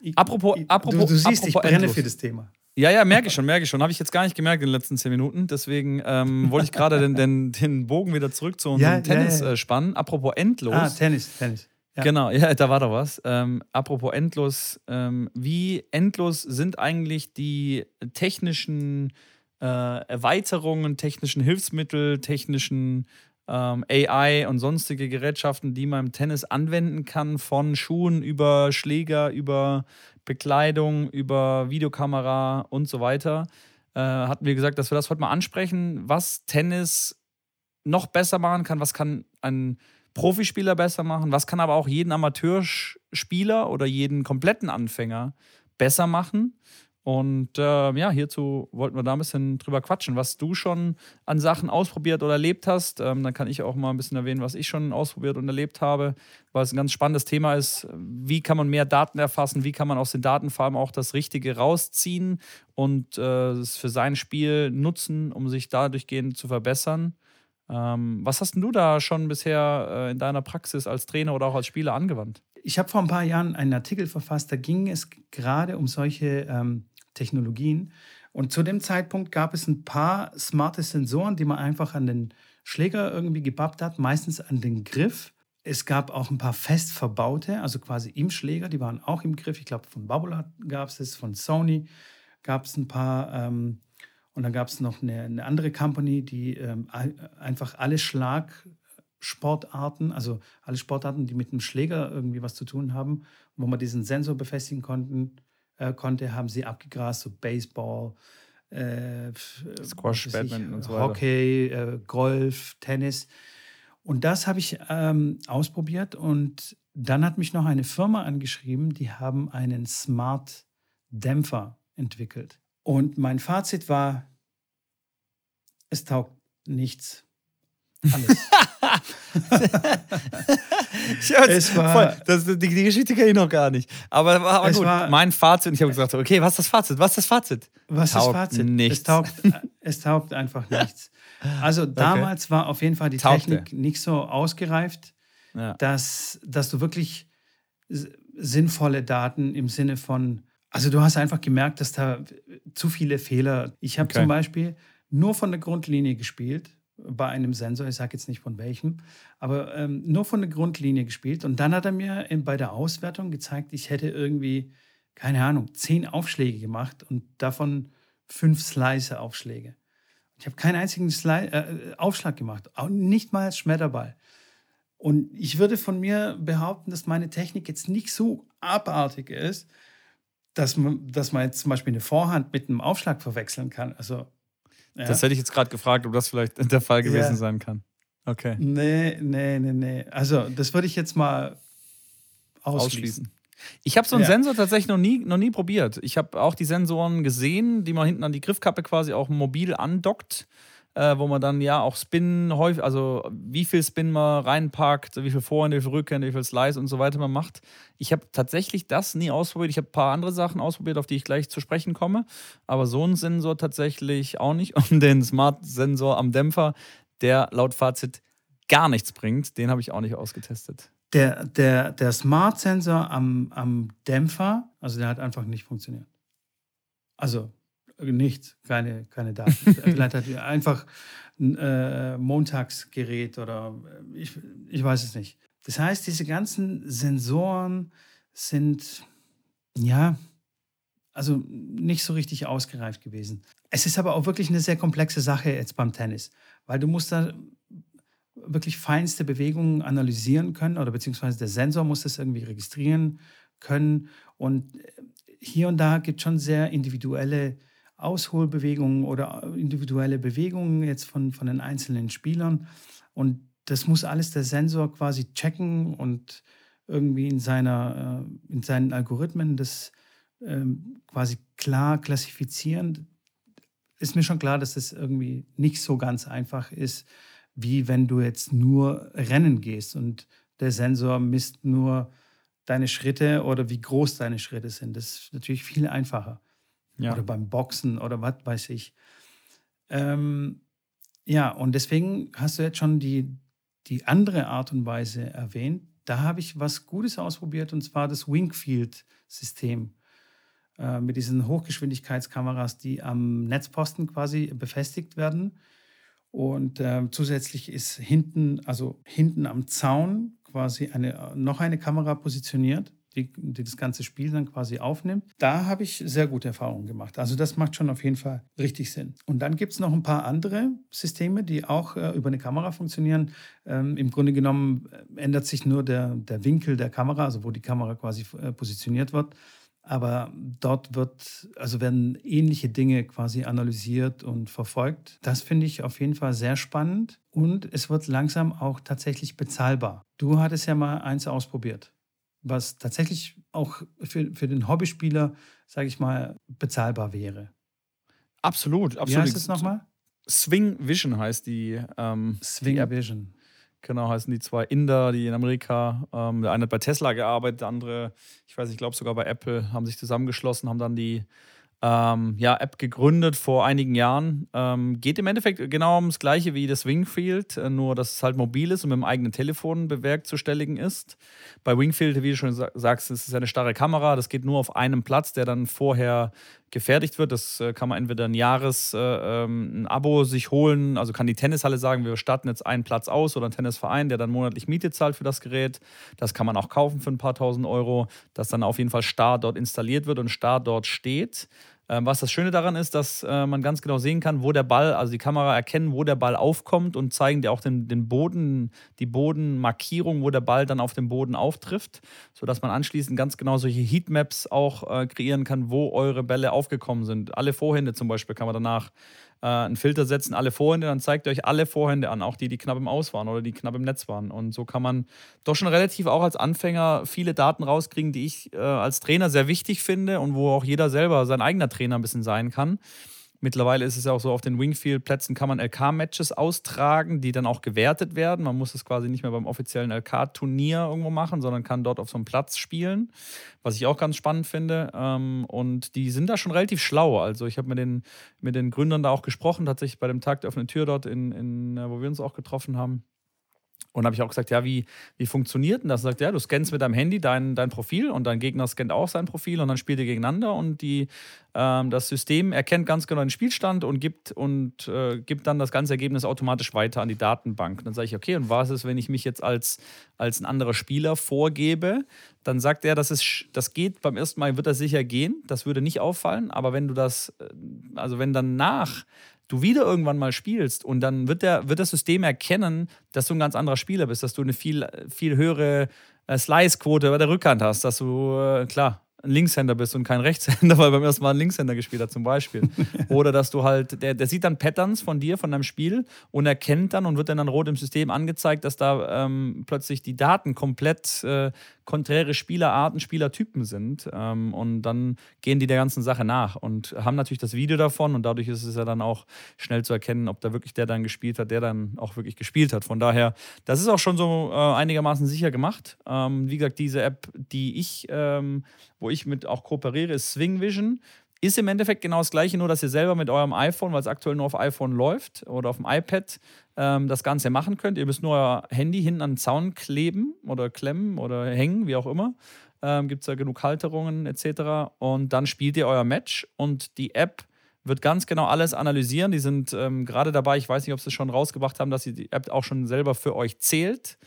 Ich, apropos, apropos, du, du siehst, apropos ich brenne endlos. für das Thema. Ja, ja, merke ich schon, merke ich schon. Habe ich jetzt gar nicht gemerkt in den letzten zehn Minuten. Deswegen ähm, wollte ich gerade den, den, den Bogen wieder zurück zu unserem ja, Tennis ja, ja. Äh, spannen. Apropos endlos. Ah, Tennis, Tennis. Genau, ja, da war doch was. Ähm, apropos endlos, ähm, wie endlos sind eigentlich die technischen äh, Erweiterungen, technischen Hilfsmittel, technischen ähm, AI und sonstige Gerätschaften, die man im Tennis anwenden kann, von Schuhen über Schläger, über Bekleidung, über Videokamera und so weiter. Äh, hatten wir gesagt, dass wir das heute mal ansprechen, was Tennis noch besser machen kann, was kann ein Profispieler besser machen, was kann aber auch jeden Amateurspieler oder jeden kompletten Anfänger besser machen. Und äh, ja, hierzu wollten wir da ein bisschen drüber quatschen, was du schon an Sachen ausprobiert oder erlebt hast. Ähm, dann kann ich auch mal ein bisschen erwähnen, was ich schon ausprobiert und erlebt habe, weil es ein ganz spannendes Thema ist. Wie kann man mehr Daten erfassen? Wie kann man aus den Daten vor allem auch das Richtige rausziehen und äh, es für sein Spiel nutzen, um sich dadurch gehend zu verbessern? Ähm, was hast du da schon bisher äh, in deiner Praxis als Trainer oder auch als Spieler angewandt? Ich habe vor ein paar Jahren einen Artikel verfasst, da ging es gerade um solche ähm, Technologien. Und zu dem Zeitpunkt gab es ein paar smarte Sensoren, die man einfach an den Schläger irgendwie gebappt hat, meistens an den Griff. Es gab auch ein paar fest verbaute, also quasi im Schläger, die waren auch im Griff. Ich glaube, von Bubble gab es es, von Sony gab es ein paar. Ähm, und dann gab es noch eine, eine, andere Company, die ähm, einfach alle Schlagsportarten, also alle Sportarten, die mit dem Schläger irgendwie was zu tun haben, wo man diesen Sensor befestigen konnten, äh, konnte, haben sie abgegrast, so Baseball, äh, Squash, Badminton und so weiter. Hockey, äh, Golf, Tennis. Und das habe ich ähm, ausprobiert und dann hat mich noch eine Firma angeschrieben, die haben einen Smart Dämpfer entwickelt. Und mein Fazit war, es taugt nichts. Alles. *laughs* *laughs* es war, voll, das, die, die, Geschichte kenne ich noch gar nicht. Aber, aber gut, war, mein Fazit, ich habe gesagt, okay, was ist das Fazit? Was ist das Fazit? Was ist das Fazit? Nichts. Es taugt, es taugt einfach *laughs* nichts. Also damals okay. war auf jeden Fall die Taugte. Technik nicht so ausgereift, ja. dass, dass du wirklich sinnvolle Daten im Sinne von, also du hast einfach gemerkt, dass da zu viele Fehler. Ich habe okay. zum Beispiel nur von der Grundlinie gespielt bei einem Sensor, ich sage jetzt nicht von welchem, aber ähm, nur von der Grundlinie gespielt. Und dann hat er mir bei der Auswertung gezeigt, ich hätte irgendwie, keine Ahnung, zehn Aufschläge gemacht und davon fünf Slice-Aufschläge. Ich habe keinen einzigen Sli äh, Aufschlag gemacht, auch nicht mal als Schmetterball. Und ich würde von mir behaupten, dass meine Technik jetzt nicht so abartig ist, dass man, dass man jetzt zum Beispiel eine Vorhand mit einem Aufschlag verwechseln kann. Also ja. Das hätte ich jetzt gerade gefragt, ob das vielleicht *laughs* der Fall gewesen ja. sein kann. Okay. Nee, nee, nee, nee. Also, das würde ich jetzt mal ausschließen. ausschließen. Ich habe so einen ja. Sensor tatsächlich noch nie, noch nie probiert. Ich habe auch die Sensoren gesehen, die man hinten an die Griffkappe quasi auch mobil andockt äh, wo man dann ja auch Spin häufig, also wie viel Spin man reinpackt, wie viel Vorhände, wie viel Rückhände, wie viel Slice und so weiter man macht. Ich habe tatsächlich das nie ausprobiert. Ich habe ein paar andere Sachen ausprobiert, auf die ich gleich zu sprechen komme, aber so ein Sensor tatsächlich auch nicht. *laughs* Und den Smart-Sensor am Dämpfer, der laut Fazit gar nichts bringt, den habe ich auch nicht ausgetestet. Der, der, der Smart-Sensor am, am Dämpfer, also der hat einfach nicht funktioniert. Also nichts, keine, keine Daten. *laughs* Vielleicht hat er einfach ein äh, Montagsgerät oder äh, ich, ich weiß es nicht. Das heißt, diese ganzen Sensoren sind, ja, also nicht so richtig ausgereift gewesen. Es ist aber auch wirklich eine sehr komplexe Sache jetzt beim Tennis, weil du musst da wirklich feinste Bewegungen analysieren können oder beziehungsweise der Sensor muss das irgendwie registrieren können und hier und da gibt es schon sehr individuelle Ausholbewegungen oder individuelle Bewegungen jetzt von, von den einzelnen Spielern. Und das muss alles der Sensor quasi checken und irgendwie in, seiner, äh, in seinen Algorithmen das ähm, quasi klar klassifizieren. Ist mir schon klar, dass das irgendwie nicht so ganz einfach ist, wie wenn du jetzt nur Rennen gehst und der Sensor misst nur deine Schritte oder wie groß deine Schritte sind. Das ist natürlich viel einfacher. Ja. Oder beim Boxen oder was weiß ich. Ähm, ja, und deswegen hast du jetzt schon die, die andere Art und Weise erwähnt. Da habe ich was Gutes ausprobiert und zwar das Wingfield-System äh, mit diesen Hochgeschwindigkeitskameras, die am Netzposten quasi befestigt werden. Und äh, zusätzlich ist hinten, also hinten am Zaun quasi eine, noch eine Kamera positioniert, die, die, das ganze Spiel dann quasi aufnimmt. Da habe ich sehr gute Erfahrungen gemacht. Also das macht schon auf jeden Fall richtig Sinn. Und dann gibt es noch ein paar andere Systeme, die auch äh, über eine Kamera funktionieren. Ähm, Im Grunde genommen äh, ändert sich nur der, der Winkel der Kamera, also wo die Kamera quasi äh, positioniert wird. Aber dort wird, also werden ähnliche Dinge quasi analysiert und verfolgt. Das finde ich auf jeden Fall sehr spannend und es wird langsam auch tatsächlich bezahlbar. Du hattest ja mal eins ausprobiert was tatsächlich auch für, für den Hobbyspieler, sage ich mal, bezahlbar wäre. Absolut, absolut. Wie heißt es nochmal? Swing Vision heißt die. Ähm, Swing die Vision. Genau, heißen die zwei Inder, die in Amerika, ähm, der eine hat bei Tesla gearbeitet, der andere, ich weiß, ich glaube sogar bei Apple, haben sich zusammengeschlossen, haben dann die ähm, ja, App gegründet vor einigen Jahren. Ähm, geht im Endeffekt genau ums Gleiche wie das Wingfield, äh, nur dass es halt mobil ist und mit dem eigenen Telefon bewerkstelligen ist. Bei Wingfield, wie du schon sagst, ist es eine starre Kamera. Das geht nur auf einem Platz, der dann vorher gefertigt wird. Das äh, kann man entweder ein Jahres äh, ähm, ein Abo sich holen, also kann die Tennishalle sagen, wir statten jetzt einen Platz aus oder ein Tennisverein, der dann monatlich Miete zahlt für das Gerät. Das kann man auch kaufen für ein paar tausend Euro, das dann auf jeden Fall starr dort installiert wird und starr dort steht. Ähm, was das Schöne daran ist, dass äh, man ganz genau sehen kann, wo der Ball, also die Kamera erkennen, wo der Ball aufkommt und zeigen dir auch den, den Boden, die Bodenmarkierung, wo der Ball dann auf dem Boden auftrifft, sodass man anschließend ganz genau solche Heatmaps auch äh, kreieren kann, wo eure Bälle aufgekommen sind. Alle Vorhände zum Beispiel kann man danach äh, einen Filter setzen, alle Vorhände, dann zeigt ihr euch alle Vorhände an, auch die, die knapp im Aus waren oder die knapp im Netz waren. Und so kann man doch schon relativ auch als Anfänger viele Daten rauskriegen, die ich äh, als Trainer sehr wichtig finde und wo auch jeder selber sein eigener Trainer ein bisschen sein kann. Mittlerweile ist es ja auch so, auf den Wingfield-Plätzen kann man LK-Matches austragen, die dann auch gewertet werden. Man muss es quasi nicht mehr beim offiziellen LK-Turnier irgendwo machen, sondern kann dort auf so einem Platz spielen, was ich auch ganz spannend finde. Ähm, und die sind da schon relativ schlau. Also ich habe mit den, mit den Gründern da auch gesprochen, tatsächlich bei dem Tag der offenen Tür dort, in, in, wo wir uns auch getroffen haben. Und habe ich auch gesagt, ja, wie, wie funktioniert denn das? Er sagt, ja, du scannst mit deinem Handy dein, dein Profil und dein Gegner scannt auch sein Profil und dann spielt ihr gegeneinander und die, ähm, das System erkennt ganz genau den Spielstand und gibt, und, äh, gibt dann das ganze Ergebnis automatisch weiter an die Datenbank. Und dann sage ich, okay, und was ist, wenn ich mich jetzt als, als ein anderer Spieler vorgebe? Dann sagt er, das, ist, das geht, beim ersten Mal wird das sicher gehen, das würde nicht auffallen, aber wenn du das, äh, also wenn dann nach du wieder irgendwann mal spielst und dann wird, der, wird das System erkennen, dass du ein ganz anderer Spieler bist, dass du eine viel, viel höhere äh, Slice-Quote bei der Rückhand hast, dass du, äh, klar, ein Linkshänder bist und kein Rechtshänder, *laughs* weil beim ersten Mal ein Linkshänder gespielt hat, zum Beispiel. *laughs* Oder dass du halt, der, der sieht dann Patterns von dir, von deinem Spiel und erkennt dann und wird dann, dann rot im System angezeigt, dass da ähm, plötzlich die Daten komplett äh, konträre Spielerarten, Spielertypen sind. Ähm, und dann gehen die der ganzen Sache nach und haben natürlich das Video davon und dadurch ist es ja dann auch schnell zu erkennen, ob da wirklich der dann gespielt hat, der dann auch wirklich gespielt hat. Von daher, das ist auch schon so äh, einigermaßen sicher gemacht. Ähm, wie gesagt, diese App, die ich, ähm, wo ich mit auch kooperiere, ist Swing Vision. Ist im Endeffekt genau das gleiche, nur dass ihr selber mit eurem iPhone, weil es aktuell nur auf iPhone läuft oder auf dem iPad, ähm, das Ganze machen könnt. Ihr müsst nur euer Handy hinten an den Zaun kleben oder klemmen oder hängen, wie auch immer. Ähm, Gibt es da genug Halterungen etc. Und dann spielt ihr euer Match und die App wird ganz genau alles analysieren. Die sind ähm, gerade dabei, ich weiß nicht, ob sie es schon rausgebracht haben, dass die App auch schon selber für euch zählt.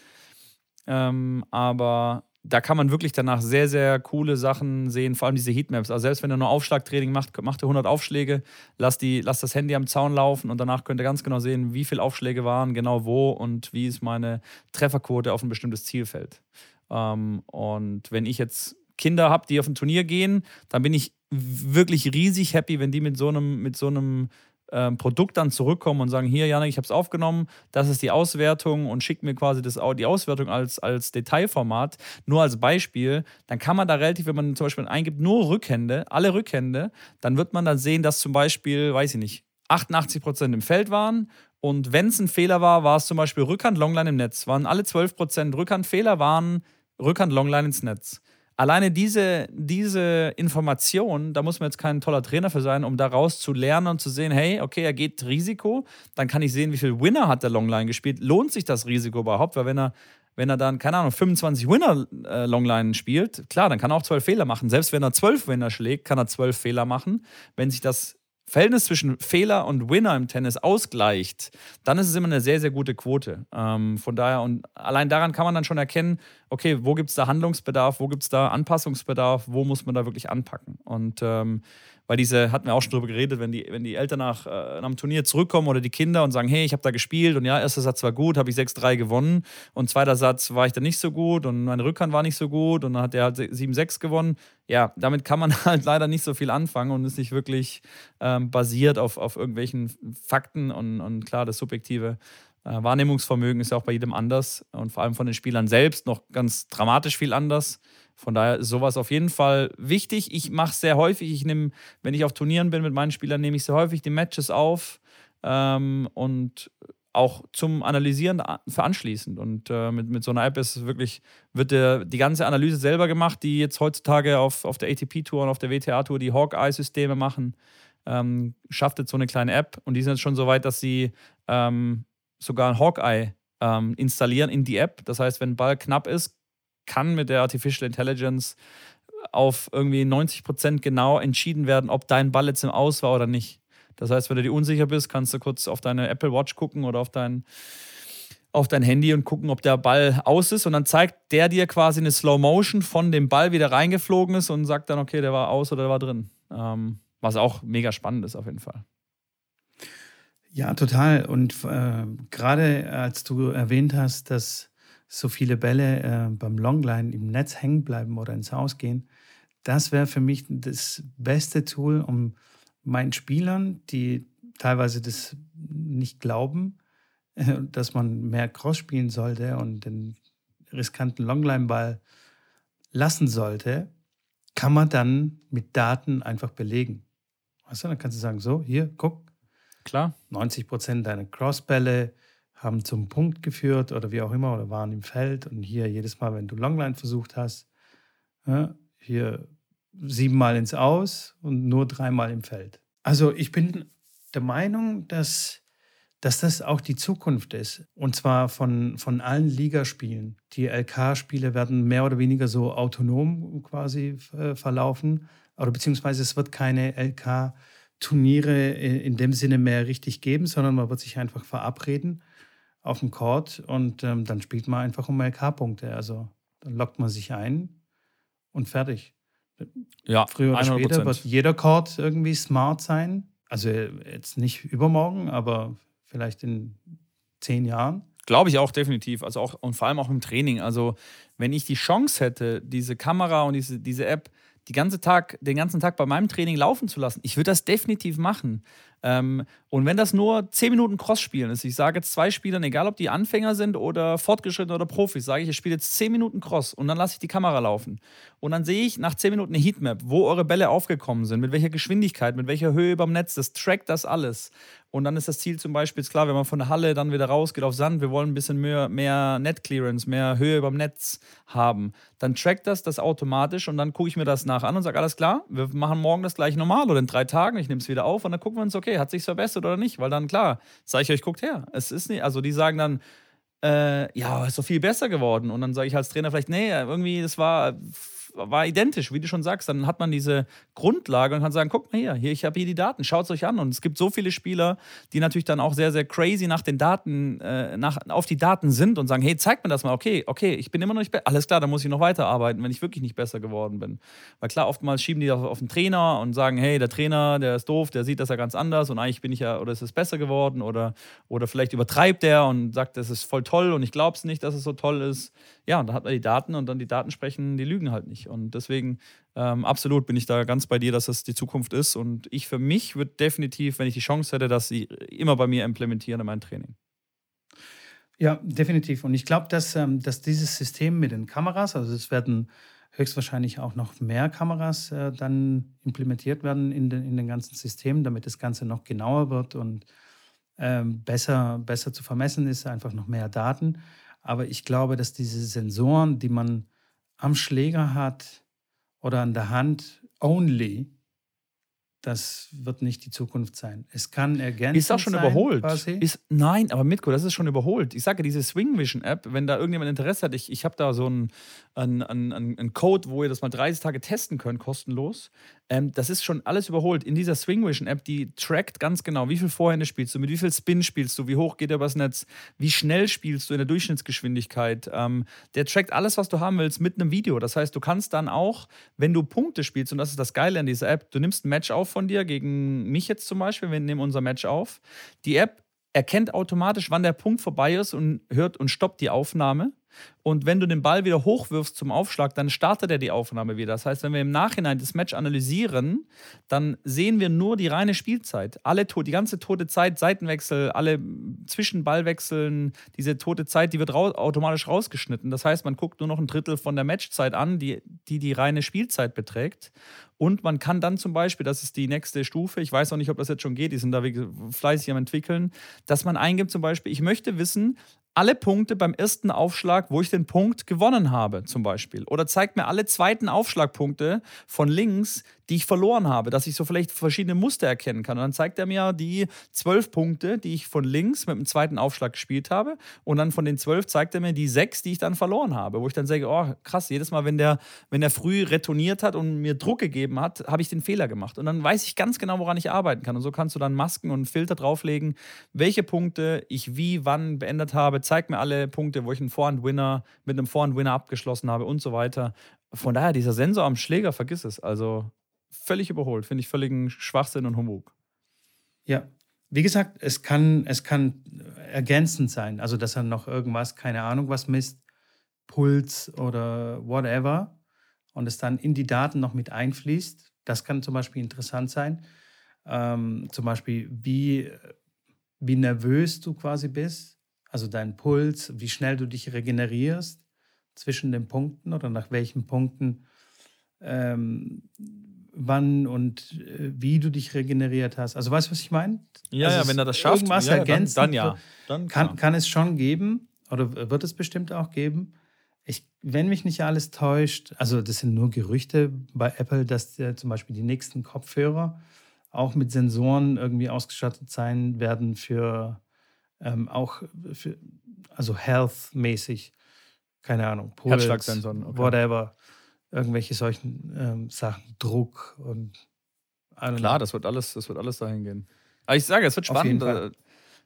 Ähm, aber da kann man wirklich danach sehr, sehr coole Sachen sehen, vor allem diese Heatmaps. Also selbst wenn ihr nur Aufschlagtraining macht, macht ihr 100 Aufschläge, lasst, die, lasst das Handy am Zaun laufen und danach könnt ihr ganz genau sehen, wie viele Aufschläge waren, genau wo und wie ist meine Trefferquote auf ein bestimmtes Zielfeld. Ähm, und wenn ich jetzt Kinder habe, die auf ein Turnier gehen, dann bin ich wirklich riesig happy, wenn die mit so einem, mit so einem ähm, Produkt dann zurückkommen und sagen, hier, Janik, ich habe es aufgenommen, das ist die Auswertung und schickt mir quasi das, die Auswertung als, als Detailformat, nur als Beispiel, dann kann man da relativ, wenn man zum Beispiel eingibt, nur Rückhände, alle Rückhände, dann wird man dann sehen, dass zum Beispiel, weiß ich nicht, 88% im Feld waren und wenn es ein Fehler war, war es zum Beispiel Rückhand, Longline im Netz. Waren alle 12% Rückhandfehler, waren Rückhand, Longline ins Netz alleine diese, diese Information, da muss man jetzt kein toller Trainer für sein, um daraus zu lernen und zu sehen, hey, okay, er geht Risiko, dann kann ich sehen, wie viel Winner hat der Longline gespielt. Lohnt sich das Risiko überhaupt? Weil wenn er, wenn er dann, keine Ahnung, 25 Winner äh, Longline spielt, klar, dann kann er auch 12 Fehler machen. Selbst wenn er 12 Winner schlägt, kann er 12 Fehler machen. Wenn sich das Verhältnis zwischen Fehler und Winner im Tennis ausgleicht, dann ist es immer eine sehr, sehr gute Quote. Ähm, von daher, und allein daran kann man dann schon erkennen, okay, wo gibt es da Handlungsbedarf, wo gibt es da Anpassungsbedarf, wo muss man da wirklich anpacken. Und ähm, weil diese, hatten wir auch schon drüber geredet, wenn die, wenn die Eltern nach äh, einem Turnier zurückkommen oder die Kinder und sagen, hey, ich habe da gespielt und ja, erster Satz war gut, habe ich 6-3 gewonnen und zweiter Satz war ich dann nicht so gut und meine Rückhand war nicht so gut und dann hat der halt 7-6 gewonnen. Ja, damit kann man *laughs* halt leider nicht so viel anfangen und ist nicht wirklich ähm, basiert auf, auf irgendwelchen Fakten und, und klar, das Subjektive. Äh, Wahrnehmungsvermögen ist ja auch bei jedem anders und vor allem von den Spielern selbst noch ganz dramatisch viel anders. Von daher ist sowas auf jeden Fall wichtig. Ich mache es sehr häufig. Ich nehme, wenn ich auf Turnieren bin mit meinen Spielern, nehme ich sehr häufig die Matches auf ähm, und auch zum Analysieren veranschließend. Und äh, mit, mit so einer App ist wirklich, wird der, die ganze Analyse selber gemacht, die jetzt heutzutage auf, auf der ATP-Tour und auf der WTA-Tour die Hawkeye-Systeme machen. Ähm, schafft jetzt so eine kleine App und die sind jetzt schon so weit, dass sie ähm, sogar ein Hawkeye ähm, installieren in die App. Das heißt, wenn ein Ball knapp ist, kann mit der Artificial Intelligence auf irgendwie 90 Prozent genau entschieden werden, ob dein Ball jetzt im Aus war oder nicht. Das heißt, wenn du dir unsicher bist, kannst du kurz auf deine Apple Watch gucken oder auf dein, auf dein Handy und gucken, ob der Ball aus ist. Und dann zeigt der dir quasi eine Slow Motion von dem Ball, wie der reingeflogen ist und sagt dann, okay, der war aus oder der war drin. Ähm, was auch mega spannend ist auf jeden Fall. Ja, total. Und äh, gerade als du erwähnt hast, dass so viele Bälle äh, beim Longline im Netz hängen bleiben oder ins Haus gehen. Das wäre für mich das beste Tool, um meinen Spielern, die teilweise das nicht glauben, äh, *laughs* dass man mehr Cross spielen sollte und den riskanten Longline-Ball lassen sollte, kann man dann mit Daten einfach belegen. Weißt du, dann kannst du sagen, so, hier, guck. Klar. 90 Prozent deiner Crossbälle haben zum Punkt geführt oder wie auch immer oder waren im Feld. Und hier jedes Mal, wenn du Longline versucht hast, ja, hier siebenmal ins Aus und nur dreimal im Feld. Also ich bin der Meinung, dass, dass das auch die Zukunft ist. Und zwar von, von allen Ligaspielen. Die LK-Spiele werden mehr oder weniger so autonom quasi äh, verlaufen. Oder beziehungsweise es wird keine LK-Turniere in dem Sinne mehr richtig geben, sondern man wird sich einfach verabreden auf dem Court und ähm, dann spielt man einfach um LK-Punkte. Also dann lockt man sich ein und fertig. Ja, Früher oder 100%. später wird jeder Court irgendwie smart sein. Also jetzt nicht übermorgen, aber vielleicht in zehn Jahren. Glaube ich auch definitiv. Also auch und vor allem auch im Training. Also wenn ich die Chance hätte, diese Kamera und diese, diese App die ganze Tag, den ganzen Tag bei meinem Training laufen zu lassen, ich würde das definitiv machen. Ähm, und wenn das nur 10 Minuten Cross-Spielen ist, ich sage jetzt zwei Spielern, egal ob die Anfänger sind oder Fortgeschrittene oder Profis, sage ich, ich spiele jetzt 10 Minuten Cross und dann lasse ich die Kamera laufen. Und dann sehe ich nach 10 Minuten eine Heatmap, wo eure Bälle aufgekommen sind, mit welcher Geschwindigkeit, mit welcher Höhe dem Netz, das trackt das alles. Und dann ist das Ziel zum Beispiel, ist klar, wenn man von der Halle dann wieder rausgeht auf Sand, wir wollen ein bisschen mehr, mehr Net-Clearance, mehr Höhe dem Netz haben. Dann trackt das das automatisch und dann gucke ich mir das nach an und sage, alles klar, wir machen morgen das gleich normal oder in drei Tagen, ich nehme es wieder auf und dann gucken wir uns, okay, hat sich verbessert oder nicht? Weil dann, klar, sage ich euch, guckt her. Es ist nicht, also die sagen dann, äh, ja, ist doch viel besser geworden. Und dann sage ich als Trainer vielleicht, nee, irgendwie, das war war identisch, wie du schon sagst. Dann hat man diese Grundlage und kann sagen, guck mal hier, hier ich habe hier die Daten, schaut es euch an. Und es gibt so viele Spieler, die natürlich dann auch sehr, sehr crazy nach den Daten, äh, nach, auf die Daten sind und sagen, hey, zeig mir das mal. Okay, okay, ich bin immer noch nicht besser. Alles klar, dann muss ich noch weiterarbeiten, wenn ich wirklich nicht besser geworden bin. Weil klar, oftmals schieben die auf, auf den Trainer und sagen, hey, der Trainer, der ist doof, der sieht das ja ganz anders und eigentlich bin ich ja, oder ist es besser geworden oder, oder vielleicht übertreibt der und sagt, das ist voll toll und ich glaube es nicht, dass es so toll ist. Ja, und dann hat man die Daten und dann die Daten sprechen, die lügen halt nicht. Nicht. Und deswegen ähm, absolut bin ich da ganz bei dir, dass das die Zukunft ist. Und ich für mich würde definitiv, wenn ich die Chance hätte, dass sie immer bei mir implementieren in mein Training. Ja, definitiv. Und ich glaube, dass, ähm, dass dieses System mit den Kameras, also es werden höchstwahrscheinlich auch noch mehr Kameras äh, dann implementiert werden in den, in den ganzen Systemen, damit das Ganze noch genauer wird und ähm, besser, besser zu vermessen ist, einfach noch mehr Daten. Aber ich glaube, dass diese Sensoren, die man am Schläger hat oder an der Hand only, das wird nicht die Zukunft sein. Es kann ergänzen. Ist auch schon sein, überholt. Ist, nein, aber Mitko, das ist schon überholt. Ich sage, diese Swing Vision App, wenn da irgendjemand Interesse hat, ich, ich habe da so einen, einen, einen, einen Code, wo ihr das mal 30 Tage testen könnt, kostenlos. Ähm, das ist schon alles überholt. In dieser Swing Vision App, die trackt ganz genau, wie viel Vorhände spielst du, mit wie viel Spin spielst du, wie hoch geht er übers Netz, wie schnell spielst du in der Durchschnittsgeschwindigkeit. Ähm, der trackt alles, was du haben willst, mit einem Video. Das heißt, du kannst dann auch, wenn du Punkte spielst, und das ist das Geile an dieser App, du nimmst ein Match auf von dir, gegen mich jetzt zum Beispiel, wir nehmen unser Match auf. Die App erkennt automatisch, wann der Punkt vorbei ist und hört und stoppt die Aufnahme. Und wenn du den Ball wieder hochwirfst zum Aufschlag, dann startet er die Aufnahme wieder. Das heißt, wenn wir im Nachhinein das Match analysieren, dann sehen wir nur die reine Spielzeit. Alle, die ganze tote Zeit, Seitenwechsel, alle Zwischenballwechseln, diese tote Zeit, die wird raus, automatisch rausgeschnitten. Das heißt, man guckt nur noch ein Drittel von der Matchzeit an, die die, die reine Spielzeit beträgt. Und man kann dann zum Beispiel, das ist die nächste Stufe, ich weiß auch nicht, ob das jetzt schon geht, die sind da fleißig am entwickeln, dass man eingibt zum Beispiel, ich möchte wissen, alle Punkte beim ersten Aufschlag, wo ich den Punkt gewonnen habe, zum Beispiel. Oder zeigt mir alle zweiten Aufschlagpunkte von links, die ich verloren habe, dass ich so vielleicht verschiedene Muster erkennen kann. Und dann zeigt er mir die zwölf Punkte, die ich von links mit dem zweiten Aufschlag gespielt habe. Und dann von den zwölf zeigt er mir die sechs, die ich dann verloren habe. Wo ich dann sage, oh krass, jedes Mal, wenn der, wenn der früh retourniert hat und mir Druck gegeben hat, habe ich den Fehler gemacht. Und dann weiß ich ganz genau, woran ich arbeiten kann. Und so kannst du dann Masken und Filter drauflegen, welche Punkte ich wie, wann beendet habe. Zeig mir alle Punkte, wo ich einen Vorhand-Winner mit einem Vorhand-Winner abgeschlossen habe und so weiter. Von daher, dieser Sensor am Schläger, vergiss es. Also völlig überholt. Finde ich völligen Schwachsinn und Humbug. Ja, wie gesagt, es kann, es kann ergänzend sein. Also, dass er noch irgendwas, keine Ahnung, was misst, Puls oder whatever, und es dann in die Daten noch mit einfließt. Das kann zum Beispiel interessant sein. Ähm, zum Beispiel, wie, wie nervös du quasi bist, also dein Puls, wie schnell du dich regenerierst zwischen den Punkten oder nach welchen Punkten ähm, wann und äh, wie du dich regeneriert hast. Also weißt du, was ich meine? Ja, also ja, wenn er das schafft, irgendwas ja, ergänzt, dann, dann ja. Dann kann, kann es schon geben oder wird es bestimmt auch geben. Ich, wenn mich nicht alles täuscht, also das sind nur Gerüchte bei Apple, dass äh, zum Beispiel die nächsten Kopfhörer auch mit Sensoren irgendwie ausgestattet sein werden für ähm, auch für, also health-mäßig, keine Ahnung, Puls, Herzschlagsensoren, okay. whatever irgendwelche solchen ähm, Sachen, Druck und Klar, das wird alles, das wird alles dahin gehen. Aber ich sage, es wird spannend. Äh,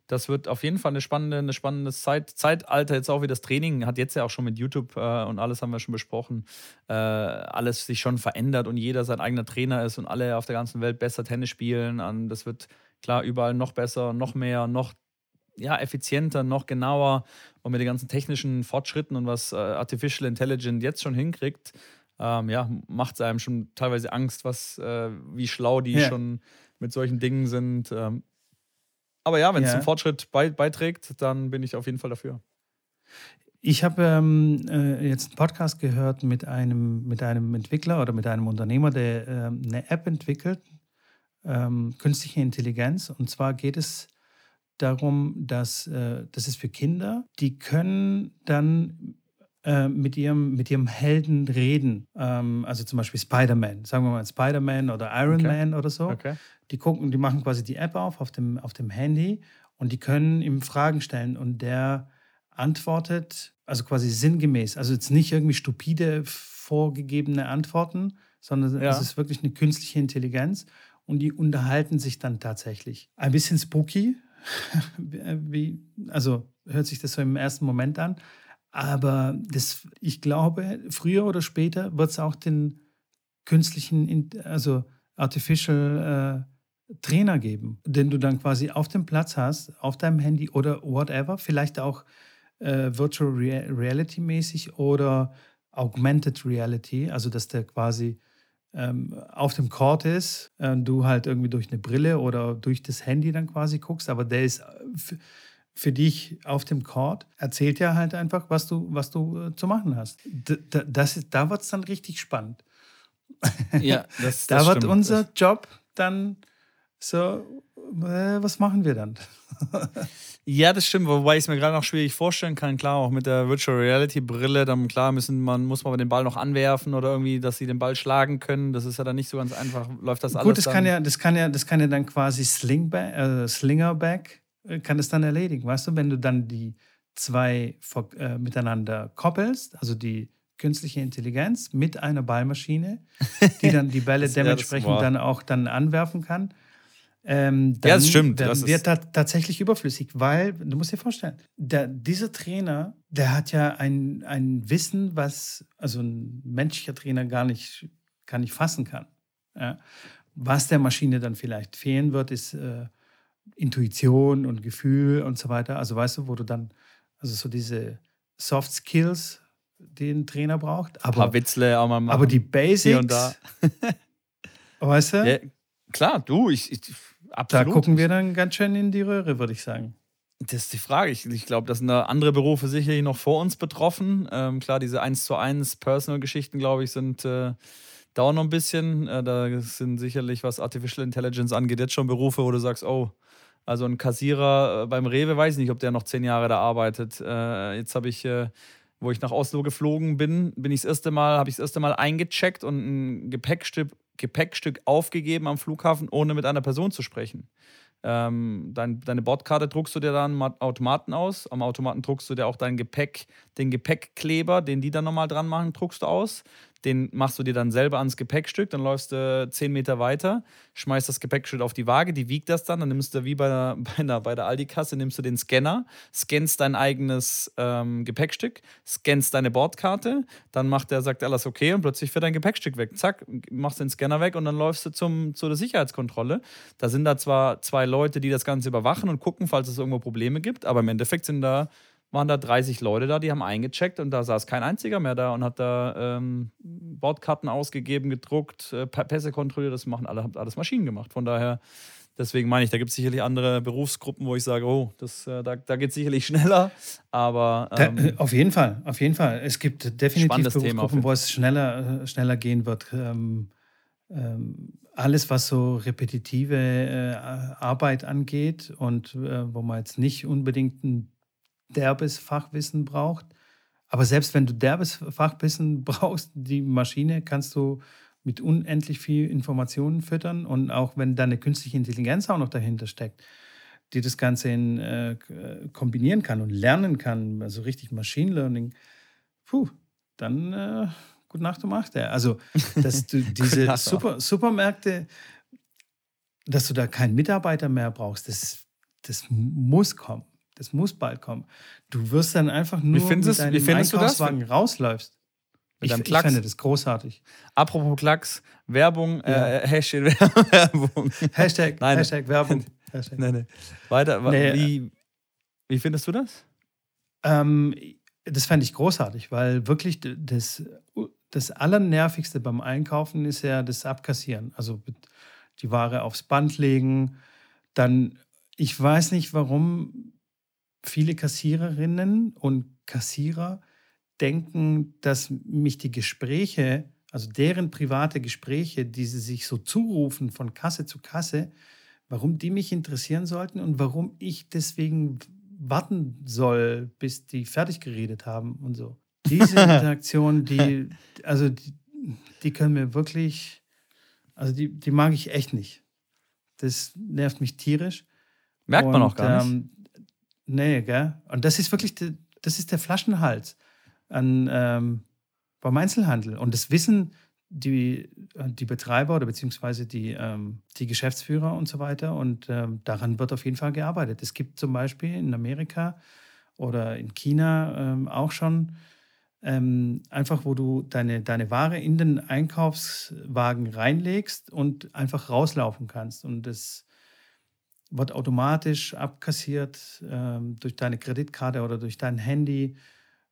das wird auf jeden Fall eine spannende, eine spannende Zeit, Zeitalter. Jetzt auch wie das Training hat jetzt ja auch schon mit YouTube äh, und alles haben wir schon besprochen. Äh, alles sich schon verändert und jeder sein eigener Trainer ist und alle auf der ganzen Welt besser Tennis spielen. Und das wird klar überall noch besser, noch mehr, noch ja, effizienter, noch genauer und mit den ganzen technischen Fortschritten und was äh, Artificial Intelligence jetzt schon hinkriegt, ähm, ja, macht es einem schon teilweise Angst, was, äh, wie schlau die ja. schon mit solchen Dingen sind. Ähm, aber ja, wenn es ja. zum Fortschritt bei, beiträgt, dann bin ich auf jeden Fall dafür. Ich habe ähm, äh, jetzt einen Podcast gehört mit einem, mit einem Entwickler oder mit einem Unternehmer, der ähm, eine App entwickelt, ähm, künstliche Intelligenz. Und zwar geht es darum, dass äh, das ist für Kinder, die können dann äh, mit, ihrem, mit ihrem Helden reden. Ähm, also zum Beispiel Spider-Man, sagen wir mal Spider-Man oder Iron okay. Man oder so. Okay. Die gucken, die machen quasi die App auf auf dem, auf dem Handy und die können ihm Fragen stellen und der antwortet, also quasi sinngemäß, also jetzt nicht irgendwie stupide vorgegebene Antworten, sondern ja. es ist wirklich eine künstliche Intelligenz und die unterhalten sich dann tatsächlich. Ein bisschen spooky, *laughs* wie, also hört sich das so im ersten Moment an, aber das, ich glaube, früher oder später wird es auch den künstlichen, also Artificial äh, Trainer geben, den du dann quasi auf dem Platz hast, auf deinem Handy oder whatever, vielleicht auch äh, Virtual Reality mäßig oder Augmented Reality, also dass der quasi ähm, auf dem Court ist, äh, du halt irgendwie durch eine Brille oder durch das Handy dann quasi guckst, aber der ist äh, für dich auf dem Court, erzählt ja halt einfach, was du, was du äh, zu machen hast. D das, da wird es dann richtig spannend. Ja, das, *laughs* das Da wird stimmt. unser Job dann so, äh, was machen wir dann? *laughs* ja, das stimmt, wobei ich es mir gerade noch schwierig vorstellen kann. Klar, auch mit der Virtual Reality Brille, dann klar müssen man, muss man den Ball noch anwerfen oder irgendwie, dass sie den Ball schlagen können. Das ist ja dann nicht so ganz einfach. Läuft das alles? Gut, das kann ja, das kann ja, das kann ja dann quasi Slingback, äh, Slingerback äh, kann es dann erledigen. Weißt du, wenn du dann die zwei äh, miteinander koppelst, also die künstliche Intelligenz mit einer Ballmaschine, die *laughs* dann die Bälle dementsprechend ja, dann auch dann anwerfen kann. Ähm, dann, ja, das stimmt. Dann das wird das tatsächlich überflüssig, weil, du musst dir vorstellen, der, dieser Trainer, der hat ja ein, ein Wissen, was also ein menschlicher Trainer gar nicht, gar nicht fassen kann. Ja. Was der Maschine dann vielleicht fehlen wird, ist äh, Intuition und Gefühl und so weiter. Also weißt du, wo du dann, also so diese Soft Skills, die ein Trainer braucht. Aber, Ein paar Witzle auch mal machen. Aber die Basics. Hier und da. *laughs* weißt du? Ja, klar, du, ich, ich absolut. Da gucken wir dann ganz schön in die Röhre, würde ich sagen. Das ist die Frage. Ich, ich glaube, da sind da andere Berufe sicherlich noch vor uns betroffen. Ähm, klar, diese 1 zu 1 Personal-Geschichten, glaube ich, sind. Äh, dauern noch ein bisschen. Äh, da sind sicherlich, was Artificial Intelligence angeht, jetzt schon Berufe, wo du sagst, oh, also ein Kassierer äh, beim Rewe, weiß ich nicht, ob der noch zehn Jahre da arbeitet. Äh, jetzt habe ich, äh, wo ich nach Oslo geflogen bin, bin ich das erste Mal, habe ich das erste Mal eingecheckt und ein Gepäckstück, Gepäckstück aufgegeben am Flughafen, ohne mit einer Person zu sprechen. Ähm, dein, deine Bordkarte druckst du dir dann am Automaten aus. Am Automaten druckst du dir auch dein Gepäck, den Gepäckkleber, den die dann nochmal dran machen, druckst du aus. Den machst du dir dann selber ans Gepäckstück, dann läufst du zehn Meter weiter, schmeißt das Gepäckstück auf die Waage, die wiegt das dann, dann nimmst du wie bei der, *laughs* bei der, bei der Aldi-Kasse, nimmst du den Scanner, scannst dein eigenes ähm, Gepäckstück, scannst deine Bordkarte, dann macht der, sagt alles okay und plötzlich fährt dein Gepäckstück weg. Zack, machst den Scanner weg und dann läufst du zum, zu der Sicherheitskontrolle. Da sind da zwar zwei Leute, die das Ganze überwachen und gucken, falls es irgendwo Probleme gibt, aber im Endeffekt sind da waren da 30 Leute da, die haben eingecheckt und da saß kein einziger mehr da und hat da ähm, Bordkarten ausgegeben, gedruckt, äh, Pässe kontrolliert. Das machen alle, haben alles Maschinen gemacht. Von daher, deswegen meine ich, da gibt es sicherlich andere Berufsgruppen, wo ich sage, oh, das, äh, da, da geht es sicherlich *laughs* schneller. Aber ähm, da, auf jeden Fall, auf jeden Fall. Es gibt definitiv Berufsgruppen, wo es schneller, äh, schneller gehen wird. Ähm, ähm, alles, was so repetitive äh, Arbeit angeht und äh, wo man jetzt nicht unbedingt ein derbes Fachwissen braucht. Aber selbst wenn du derbes Fachwissen *laughs* brauchst, die Maschine kannst du mit unendlich viel Informationen füttern und auch wenn da eine künstliche Intelligenz auch noch dahinter steckt, die das Ganze in, äh, kombinieren kann und lernen kann, also richtig Machine Learning, puh, dann äh, gut Nacht um acht. Also, dass du *laughs* diese Super, Supermärkte, dass du da keinen Mitarbeiter mehr brauchst, das, das muss kommen. Das muss bald kommen. Du wirst dann einfach nur wie findest, mit deinem wie Einkaufswagen du das? rausläufst. Mit ich, ich finde das großartig. Apropos Klacks, Werbung, ja. äh, Hashtag Werbung. *laughs* Hashtag, nein, Hashtag Werbung. *laughs* Hashtag. Nein, nein. Weiter, nee, wie, äh, wie findest du das? Ähm, das fände ich großartig, weil wirklich das, das Allernervigste beim Einkaufen ist ja das Abkassieren. Also die Ware aufs Band legen, dann, ich weiß nicht, warum viele Kassiererinnen und Kassierer denken, dass mich die Gespräche, also deren private Gespräche, die sie sich so zurufen von Kasse zu Kasse, warum die mich interessieren sollten und warum ich deswegen warten soll, bis die fertig geredet haben und so. Diese *laughs* Interaktion, die, also die, die können mir wirklich, also die, die mag ich echt nicht. Das nervt mich tierisch. Merkt man auch gar nicht. Ähm, Nee, gell? Und das ist wirklich, de, das ist der Flaschenhals an, ähm, beim Einzelhandel. Und das wissen die, die Betreiber oder beziehungsweise die, ähm, die Geschäftsführer und so weiter. Und ähm, daran wird auf jeden Fall gearbeitet. Es gibt zum Beispiel in Amerika oder in China ähm, auch schon ähm, einfach, wo du deine, deine Ware in den Einkaufswagen reinlegst und einfach rauslaufen kannst. Und das wird automatisch abkassiert ähm, durch deine Kreditkarte oder durch dein Handy.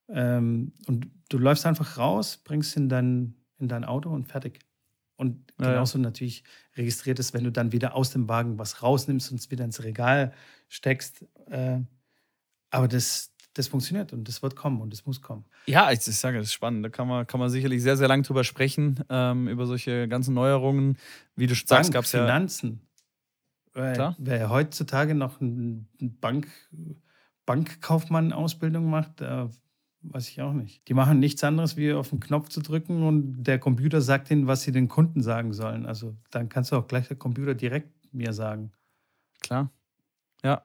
Ähm, und du läufst einfach raus, bringst in dein, in dein Auto und fertig. Und genauso ja. natürlich registriert es, wenn du dann wieder aus dem Wagen was rausnimmst und es wieder ins Regal steckst. Äh, aber das, das funktioniert und das wird kommen und das muss kommen. Ja, ich, ich sage, das ist spannend. Da kann man, kann man sicherlich sehr, sehr lang drüber sprechen, ähm, über solche ganzen Neuerungen. Wie du sagst, gab es ja. Finanzen. Klar. Wer heutzutage noch eine Bank, Bankkaufmann-Ausbildung macht, äh, weiß ich auch nicht. Die machen nichts anderes, wie auf den Knopf zu drücken und der Computer sagt ihnen, was sie den Kunden sagen sollen. Also dann kannst du auch gleich der Computer direkt mir sagen. Klar. Ja.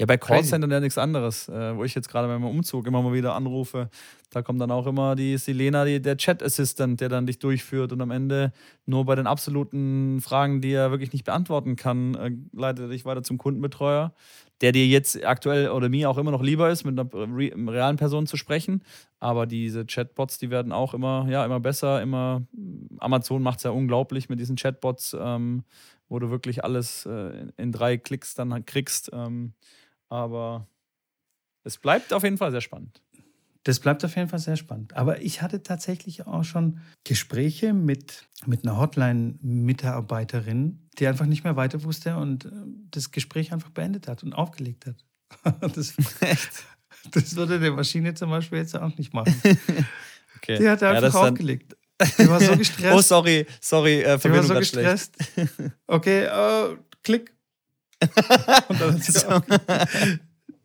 Ja, bei Callcentern ja nichts anderes, äh, wo ich jetzt gerade beim Umzug immer mal wieder anrufe. Da kommt dann auch immer die Silena, die, der Chat-Assistant, der dann dich durchführt und am Ende nur bei den absoluten Fragen, die er wirklich nicht beantworten kann, äh, leitet er dich weiter zum Kundenbetreuer, der dir jetzt aktuell oder mir auch immer noch lieber ist, mit einer re realen Person zu sprechen. Aber diese Chatbots, die werden auch immer, ja, immer besser, immer. Amazon macht es ja unglaublich mit diesen Chatbots, ähm, wo du wirklich alles äh, in drei Klicks dann kriegst. Ähm, aber es bleibt auf jeden Fall sehr spannend. Das bleibt auf jeden Fall sehr spannend. Aber ich hatte tatsächlich auch schon Gespräche mit, mit einer Hotline-Mitarbeiterin, die einfach nicht mehr weiter wusste und äh, das Gespräch einfach beendet hat und aufgelegt hat. *laughs* Das, *laughs* das würde die Maschine zum Beispiel jetzt auch nicht machen. *laughs* Okay. Die hat einfach ja, aufgelegt. Die war so gestresst. oh, sorry, sorry, äh, Die war so gestresst. Okay, uh, klick. *laughs* Und dann hat sie so.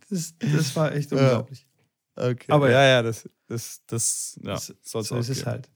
das, das war echt unglaublich. Okay. Aber ja, ja, das, das, das, ja, das, so ist es halt.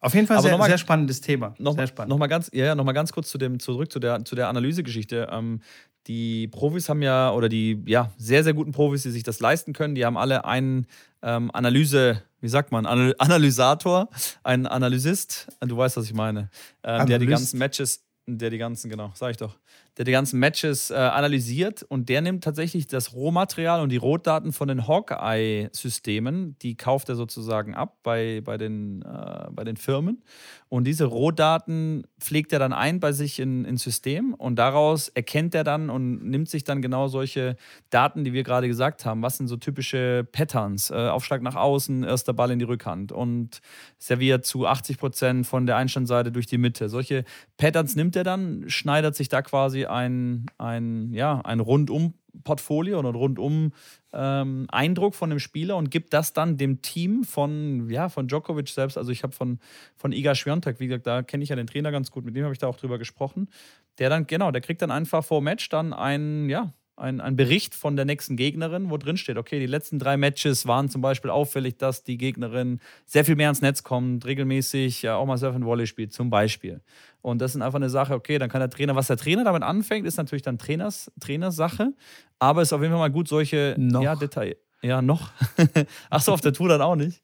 Auf jeden Fall sehr, mal, sehr spannendes Thema. Noch, sehr spannend. noch, mal ganz, ja, noch mal ganz kurz zu dem, zurück zu der, zu der Analysegeschichte. Ähm, die Profis haben ja, oder die ja, sehr, sehr guten Profis, die sich das leisten können, die haben alle einen ähm, Analyse, wie sagt man, Analysator, einen Analysist, du weißt, was ich meine, ähm, der die ganzen Matches, der die ganzen, genau, sag ich doch, der die ganzen Matches äh, analysiert und der nimmt tatsächlich das Rohmaterial und die Rohdaten von den Hawkeye-Systemen, die kauft er sozusagen ab bei, bei, den, äh, bei den Firmen. Und diese Rohdaten pflegt er dann ein bei sich in, ins System und daraus erkennt er dann und nimmt sich dann genau solche Daten, die wir gerade gesagt haben. Was sind so typische Patterns? Äh, Aufschlag nach außen, erster Ball in die Rückhand und serviert zu 80 Prozent von der Einstandseite durch die Mitte. Solche Patterns nimmt er dann, schneidet sich da quasi ein, ein, ja, ein Rundum-Portfolio oder rundum ähm, Eindruck von dem Spieler und gibt das dann dem Team von, ja, von Djokovic selbst. Also ich habe von, von Iga Schwiontek, wie gesagt, da kenne ich ja den Trainer ganz gut, mit dem habe ich da auch drüber gesprochen. Der dann, genau, der kriegt dann einfach vor Match dann ein, ja, ein, ein Bericht von der nächsten Gegnerin, wo drin steht, okay, die letzten drei Matches waren zum Beispiel auffällig, dass die Gegnerin sehr viel mehr ans Netz kommt, regelmäßig ja, auch mal Surf and Volley spielt, zum Beispiel. Und das ist einfach eine Sache, okay, dann kann der Trainer, was der Trainer damit anfängt, ist natürlich dann Trainers, Trainersache, aber es ist auf jeden Fall mal gut, solche noch. Ja, Detail. Ja, noch. *laughs* Achso, auf der Tour dann auch nicht.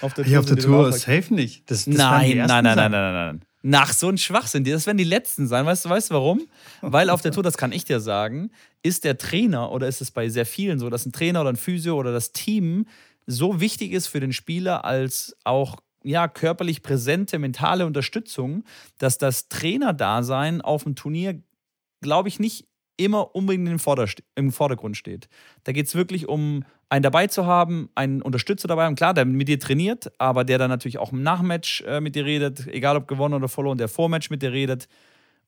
Auf der Tour, ja, auf der Tour safe nicht. Das, das nein, nein, nein, nein, nein, nein, nein. Nach so ein Schwachsinn. Das werden die letzten sein. Weißt du, weißt du warum? Weil auf der Tour, das kann ich dir sagen, ist der Trainer oder ist es bei sehr vielen so, dass ein Trainer oder ein Physio oder das Team so wichtig ist für den Spieler als auch ja, körperlich präsente mentale Unterstützung, dass das Trainerdasein auf dem Turnier, glaube ich, nicht immer unbedingt im, im Vordergrund steht. Da geht es wirklich um einen dabei zu haben, einen Unterstützer dabei haben, klar, der mit dir trainiert, aber der dann natürlich auch im Nachmatch äh, mit dir redet, egal ob gewonnen oder verloren, der Vormatch mit dir redet.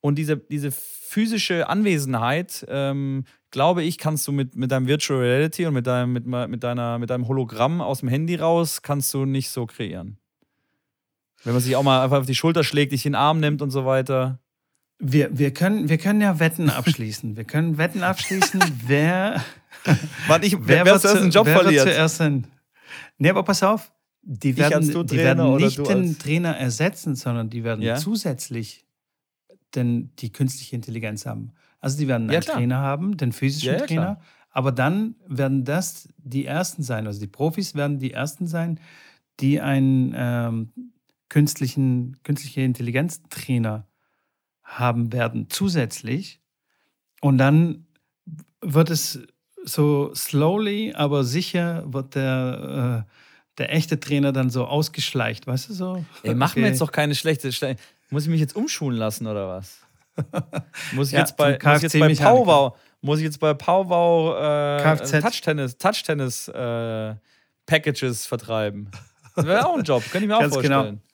Und diese, diese physische Anwesenheit, ähm, glaube ich, kannst du mit, mit deinem Virtual Reality und mit deinem, mit, mit, deiner, mit deinem Hologramm aus dem Handy raus, kannst du nicht so kreieren. Wenn man sich auch mal einfach auf die Schulter schlägt, dich in den Arm nimmt und so weiter. Wir, wir, können, wir können ja Wetten abschließen. Wir können Wetten abschließen, *laughs* wer. Warte, ich, wer, wer zuerst einen Job wer verliert. Wird zuerst einen, nee, aber pass auf. Die werden, die werden nicht den Trainer ersetzen, sondern die werden ja? zusätzlich denn die künstliche Intelligenz haben. Also die werden einen ja, Trainer haben, den physischen ja, Trainer, klar. aber dann werden das die ersten sein, also die Profis werden die ersten sein, die einen ähm, künstlichen, künstliche Intelligenz-Trainer haben werden zusätzlich. Und dann wird es so slowly, aber sicher wird der, äh, der echte Trainer dann so ausgeschleicht, weißt du so? Ey, mach okay. mir jetzt doch keine schlechte. Schle muss ich mich jetzt umschulen lassen oder was? *laughs* muss ich ja, jetzt bei, muss ich jetzt bei Powwow, muss ich jetzt bei Powwow äh, Touchtennis, Touchtennis äh, Packages vertreiben. Das wäre auch ein Job, könnte ich mir auch Ganz genau. vorstellen. Genau.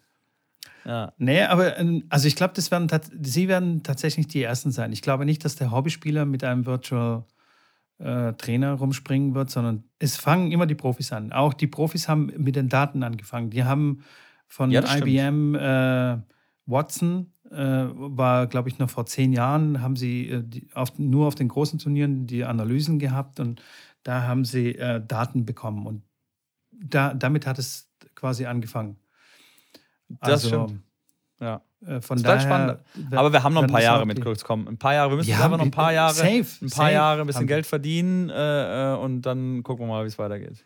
Ja. Nee, aber ähm, also ich glaube, werden sie werden tatsächlich die Ersten sein. Ich glaube nicht, dass der Hobbyspieler mit einem Virtual äh, Trainer rumspringen wird, sondern es fangen immer die Profis an. Auch die Profis haben mit den Daten angefangen. Die haben von ja, IBM äh, Watson äh, war, glaube ich, noch vor zehn Jahren, haben sie äh, die, auf, nur auf den großen Turnieren die Analysen gehabt und da haben sie äh, Daten bekommen. Und da, damit hat es quasi angefangen. Das also, stimmt. Ja. Äh, von das daher, spannend. Aber wir haben noch ein paar Jahre mit Kurzcom. Ein paar Jahre. Wir müssen ja, einfach noch ein paar Jahre, safe, ein paar safe. Jahre ein bisschen Geld verdienen äh, und dann gucken wir mal, wie es weitergeht.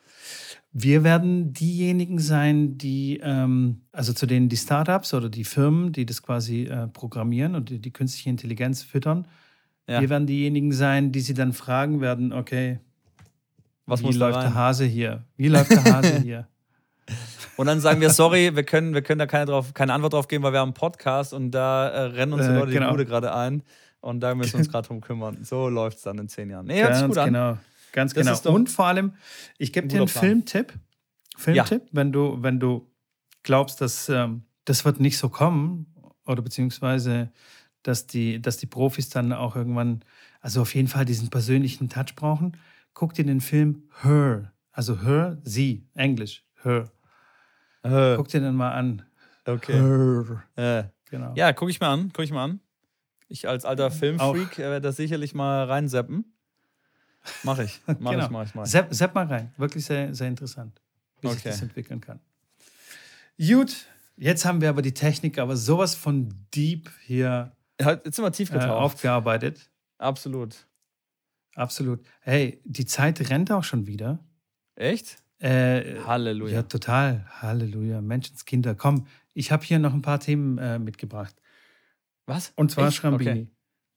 Wir werden diejenigen sein, die, ähm, also zu denen die Startups oder die Firmen, die das quasi äh, programmieren und die, die, künstliche Intelligenz füttern, ja. wir werden diejenigen sein, die sie dann fragen werden, okay, Was wie läuft der Hase hier? Wie läuft der Hase *laughs* hier? Und dann sagen wir, sorry, wir können, wir können da keine, drauf, keine Antwort drauf geben, weil wir haben einen Podcast und da äh, rennen uns die äh, Leute genau. die Bude gerade ein. Und da müssen wir uns gerade drum kümmern. So läuft es dann in zehn Jahren. Nee, sich gut an. Genau. Ganz das genau. Und vor allem, ich gebe dir einen Plan. Filmtipp. Filmtipp, ja. wenn du, wenn du glaubst, dass ähm, das wird nicht so kommen, oder beziehungsweise, dass die, dass die Profis dann auch irgendwann, also auf jeden Fall diesen persönlichen Touch brauchen, guck dir den Film Her, also Her, sie, Englisch, Her. Her. Guck dir den mal an. Okay. Äh. Genau. Ja, guck ich mal an, guck ich mal an. Ich als alter Filmfreak werde das sicherlich mal reinseppen. Mach ich. Mach *laughs* genau. ich, mach ich, mach ich. Sepp, sepp mal rein. Wirklich sehr, sehr interessant, wie okay. sich das entwickeln kann. Gut, jetzt haben wir aber die Technik, aber sowas von deep hier jetzt sind wir tief äh, aufgearbeitet. Absolut. Absolut. Hey, die Zeit rennt auch schon wieder. Echt? Äh, Halleluja. Ja, total. Halleluja. Menschenskinder. Komm, ich habe hier noch ein paar Themen äh, mitgebracht. Was? Und zwar Echt? Schrambini. Okay.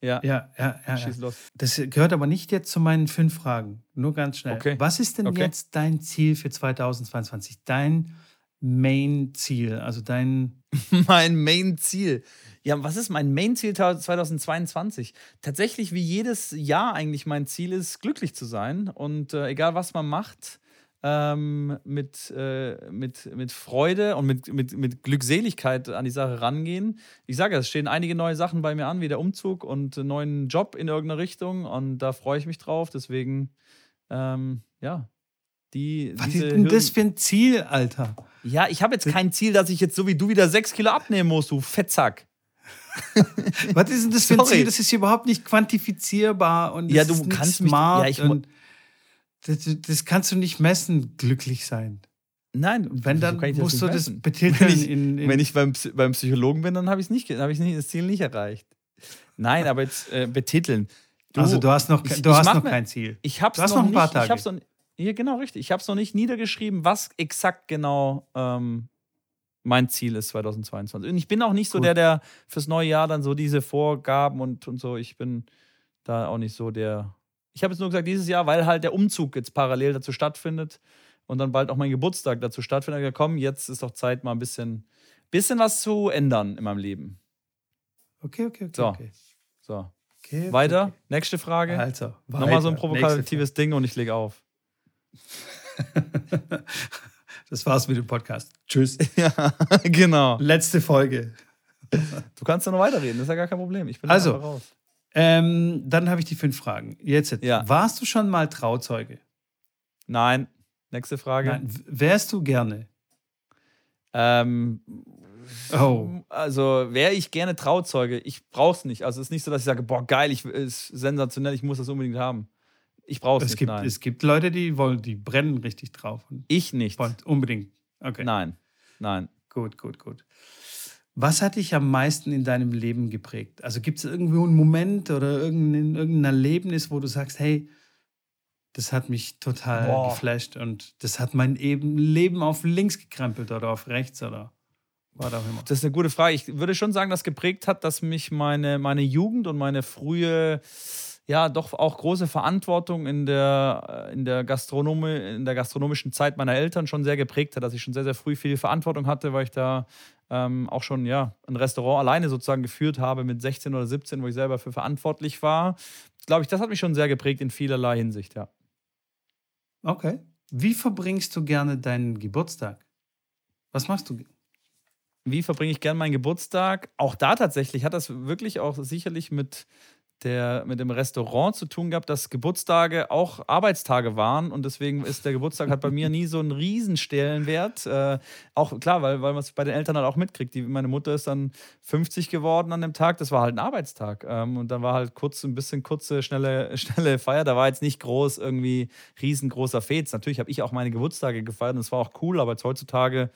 Ja. Ja, ja, ja. Schieß los. Das gehört aber nicht jetzt zu meinen fünf Fragen. Nur ganz schnell. Okay. Was ist denn okay. jetzt dein Ziel für 2022? Dein Main-Ziel, also dein. *laughs* mein Main-Ziel. Ja, was ist mein Main-Ziel 2022? Tatsächlich, wie jedes Jahr eigentlich mein Ziel ist, glücklich zu sein. Und äh, egal, was man macht, ähm, mit, äh, mit, mit Freude und mit, mit, mit Glückseligkeit an die Sache rangehen. Ich sage, es stehen einige neue Sachen bei mir an, wie der Umzug und einen neuen Job in irgendeine Richtung. Und da freue ich mich drauf. Deswegen, ähm, ja. Die, Was ist denn das für ein Ziel, Alter? Ja, ich habe jetzt kein Ziel, dass ich jetzt so wie du wieder sechs Kilo abnehmen muss, du Fettsack. *laughs* Was ist denn das für ein Ziel? Das ist überhaupt nicht quantifizierbar und ja, du kannst smart mich, ja, ich, das, das, kannst du nicht messen, glücklich sein. Nein, wenn dann musst du das betiteln. Wenn ich, in, in wenn ich beim, beim Psychologen bin, dann habe ich nicht, hab ich nicht, das Ziel nicht erreicht. Nein, aber jetzt äh, betiteln. Du, also du hast noch, ich, du hast noch kein Ziel. Ich hab's du hast noch, noch ein paar nicht, Tage. Ich hab's noch, ja, genau richtig. Ich habe es noch nicht niedergeschrieben, was exakt genau ähm, mein Ziel ist 2022. Und ich bin auch nicht so Gut. der, der fürs neue Jahr dann so diese Vorgaben und, und so. Ich bin da auch nicht so der ich habe jetzt nur gesagt, dieses Jahr, weil halt der Umzug jetzt parallel dazu stattfindet und dann bald auch mein Geburtstag dazu stattfindet. Ja, komm, jetzt ist doch Zeit, mal ein bisschen, bisschen was zu ändern in meinem Leben. Okay, okay, okay. So. Okay. so. Okay, Weiter. Okay. Nächste Frage. Also, Nochmal so ein provokatives Ding und ich lege auf. *laughs* das war's mit dem Podcast. Tschüss. *laughs* ja, genau. Letzte Folge. Du kannst ja noch weiterreden, das ist ja gar kein Problem. Ich bin also, raus. Ähm, dann habe ich die fünf Fragen. Jetzt, ja. warst du schon mal Trauzeuge? Nein. Nächste Frage. Nein. Wärst du gerne? Ähm, oh. Also wäre ich gerne Trauzeuge. Ich brauche es nicht. Also es ist nicht so, dass ich sage, boah, geil, ich, ist sensationell, ich muss das unbedingt haben. Ich brauche es nicht. Gibt, nein. Es gibt Leute, die wollen, die brennen richtig drauf. ich nicht. unbedingt. Okay. Nein. Nein. Gut, gut, gut. Was hat dich am meisten in deinem Leben geprägt? Also gibt es irgendwo einen Moment oder irgendein, irgendein Erlebnis, wo du sagst, hey, das hat mich total Boah. geflasht und das hat mein Leben auf links gekrempelt oder auf rechts oder was auch immer? Das ist eine gute Frage. Ich würde schon sagen, dass geprägt hat, dass mich meine, meine Jugend und meine frühe, ja, doch auch große Verantwortung in der, in, der Gastronomie, in der gastronomischen Zeit meiner Eltern schon sehr geprägt hat, dass ich schon sehr, sehr früh viel Verantwortung hatte, weil ich da ähm, auch schon ja, ein Restaurant alleine sozusagen geführt habe mit 16 oder 17, wo ich selber für verantwortlich war. Glaube ich, das hat mich schon sehr geprägt in vielerlei Hinsicht, ja. Okay. Wie verbringst du gerne deinen Geburtstag? Was machst du? Wie verbringe ich gerne meinen Geburtstag? Auch da tatsächlich hat das wirklich auch sicherlich mit der mit dem Restaurant zu tun gehabt, dass Geburtstage auch Arbeitstage waren und deswegen ist der Geburtstag hat bei mir nie so einen Riesenstellenwert. Äh, auch klar, weil, weil man es bei den Eltern halt auch mitkriegt. Die, meine Mutter ist dann 50 geworden an dem Tag, das war halt ein Arbeitstag. Ähm, und dann war halt kurz ein bisschen kurze, schnelle, *laughs* schnelle Feier. Da war jetzt nicht groß irgendwie riesengroßer Fets. Natürlich habe ich auch meine Geburtstage gefeiert und es war auch cool, aber jetzt heutzutage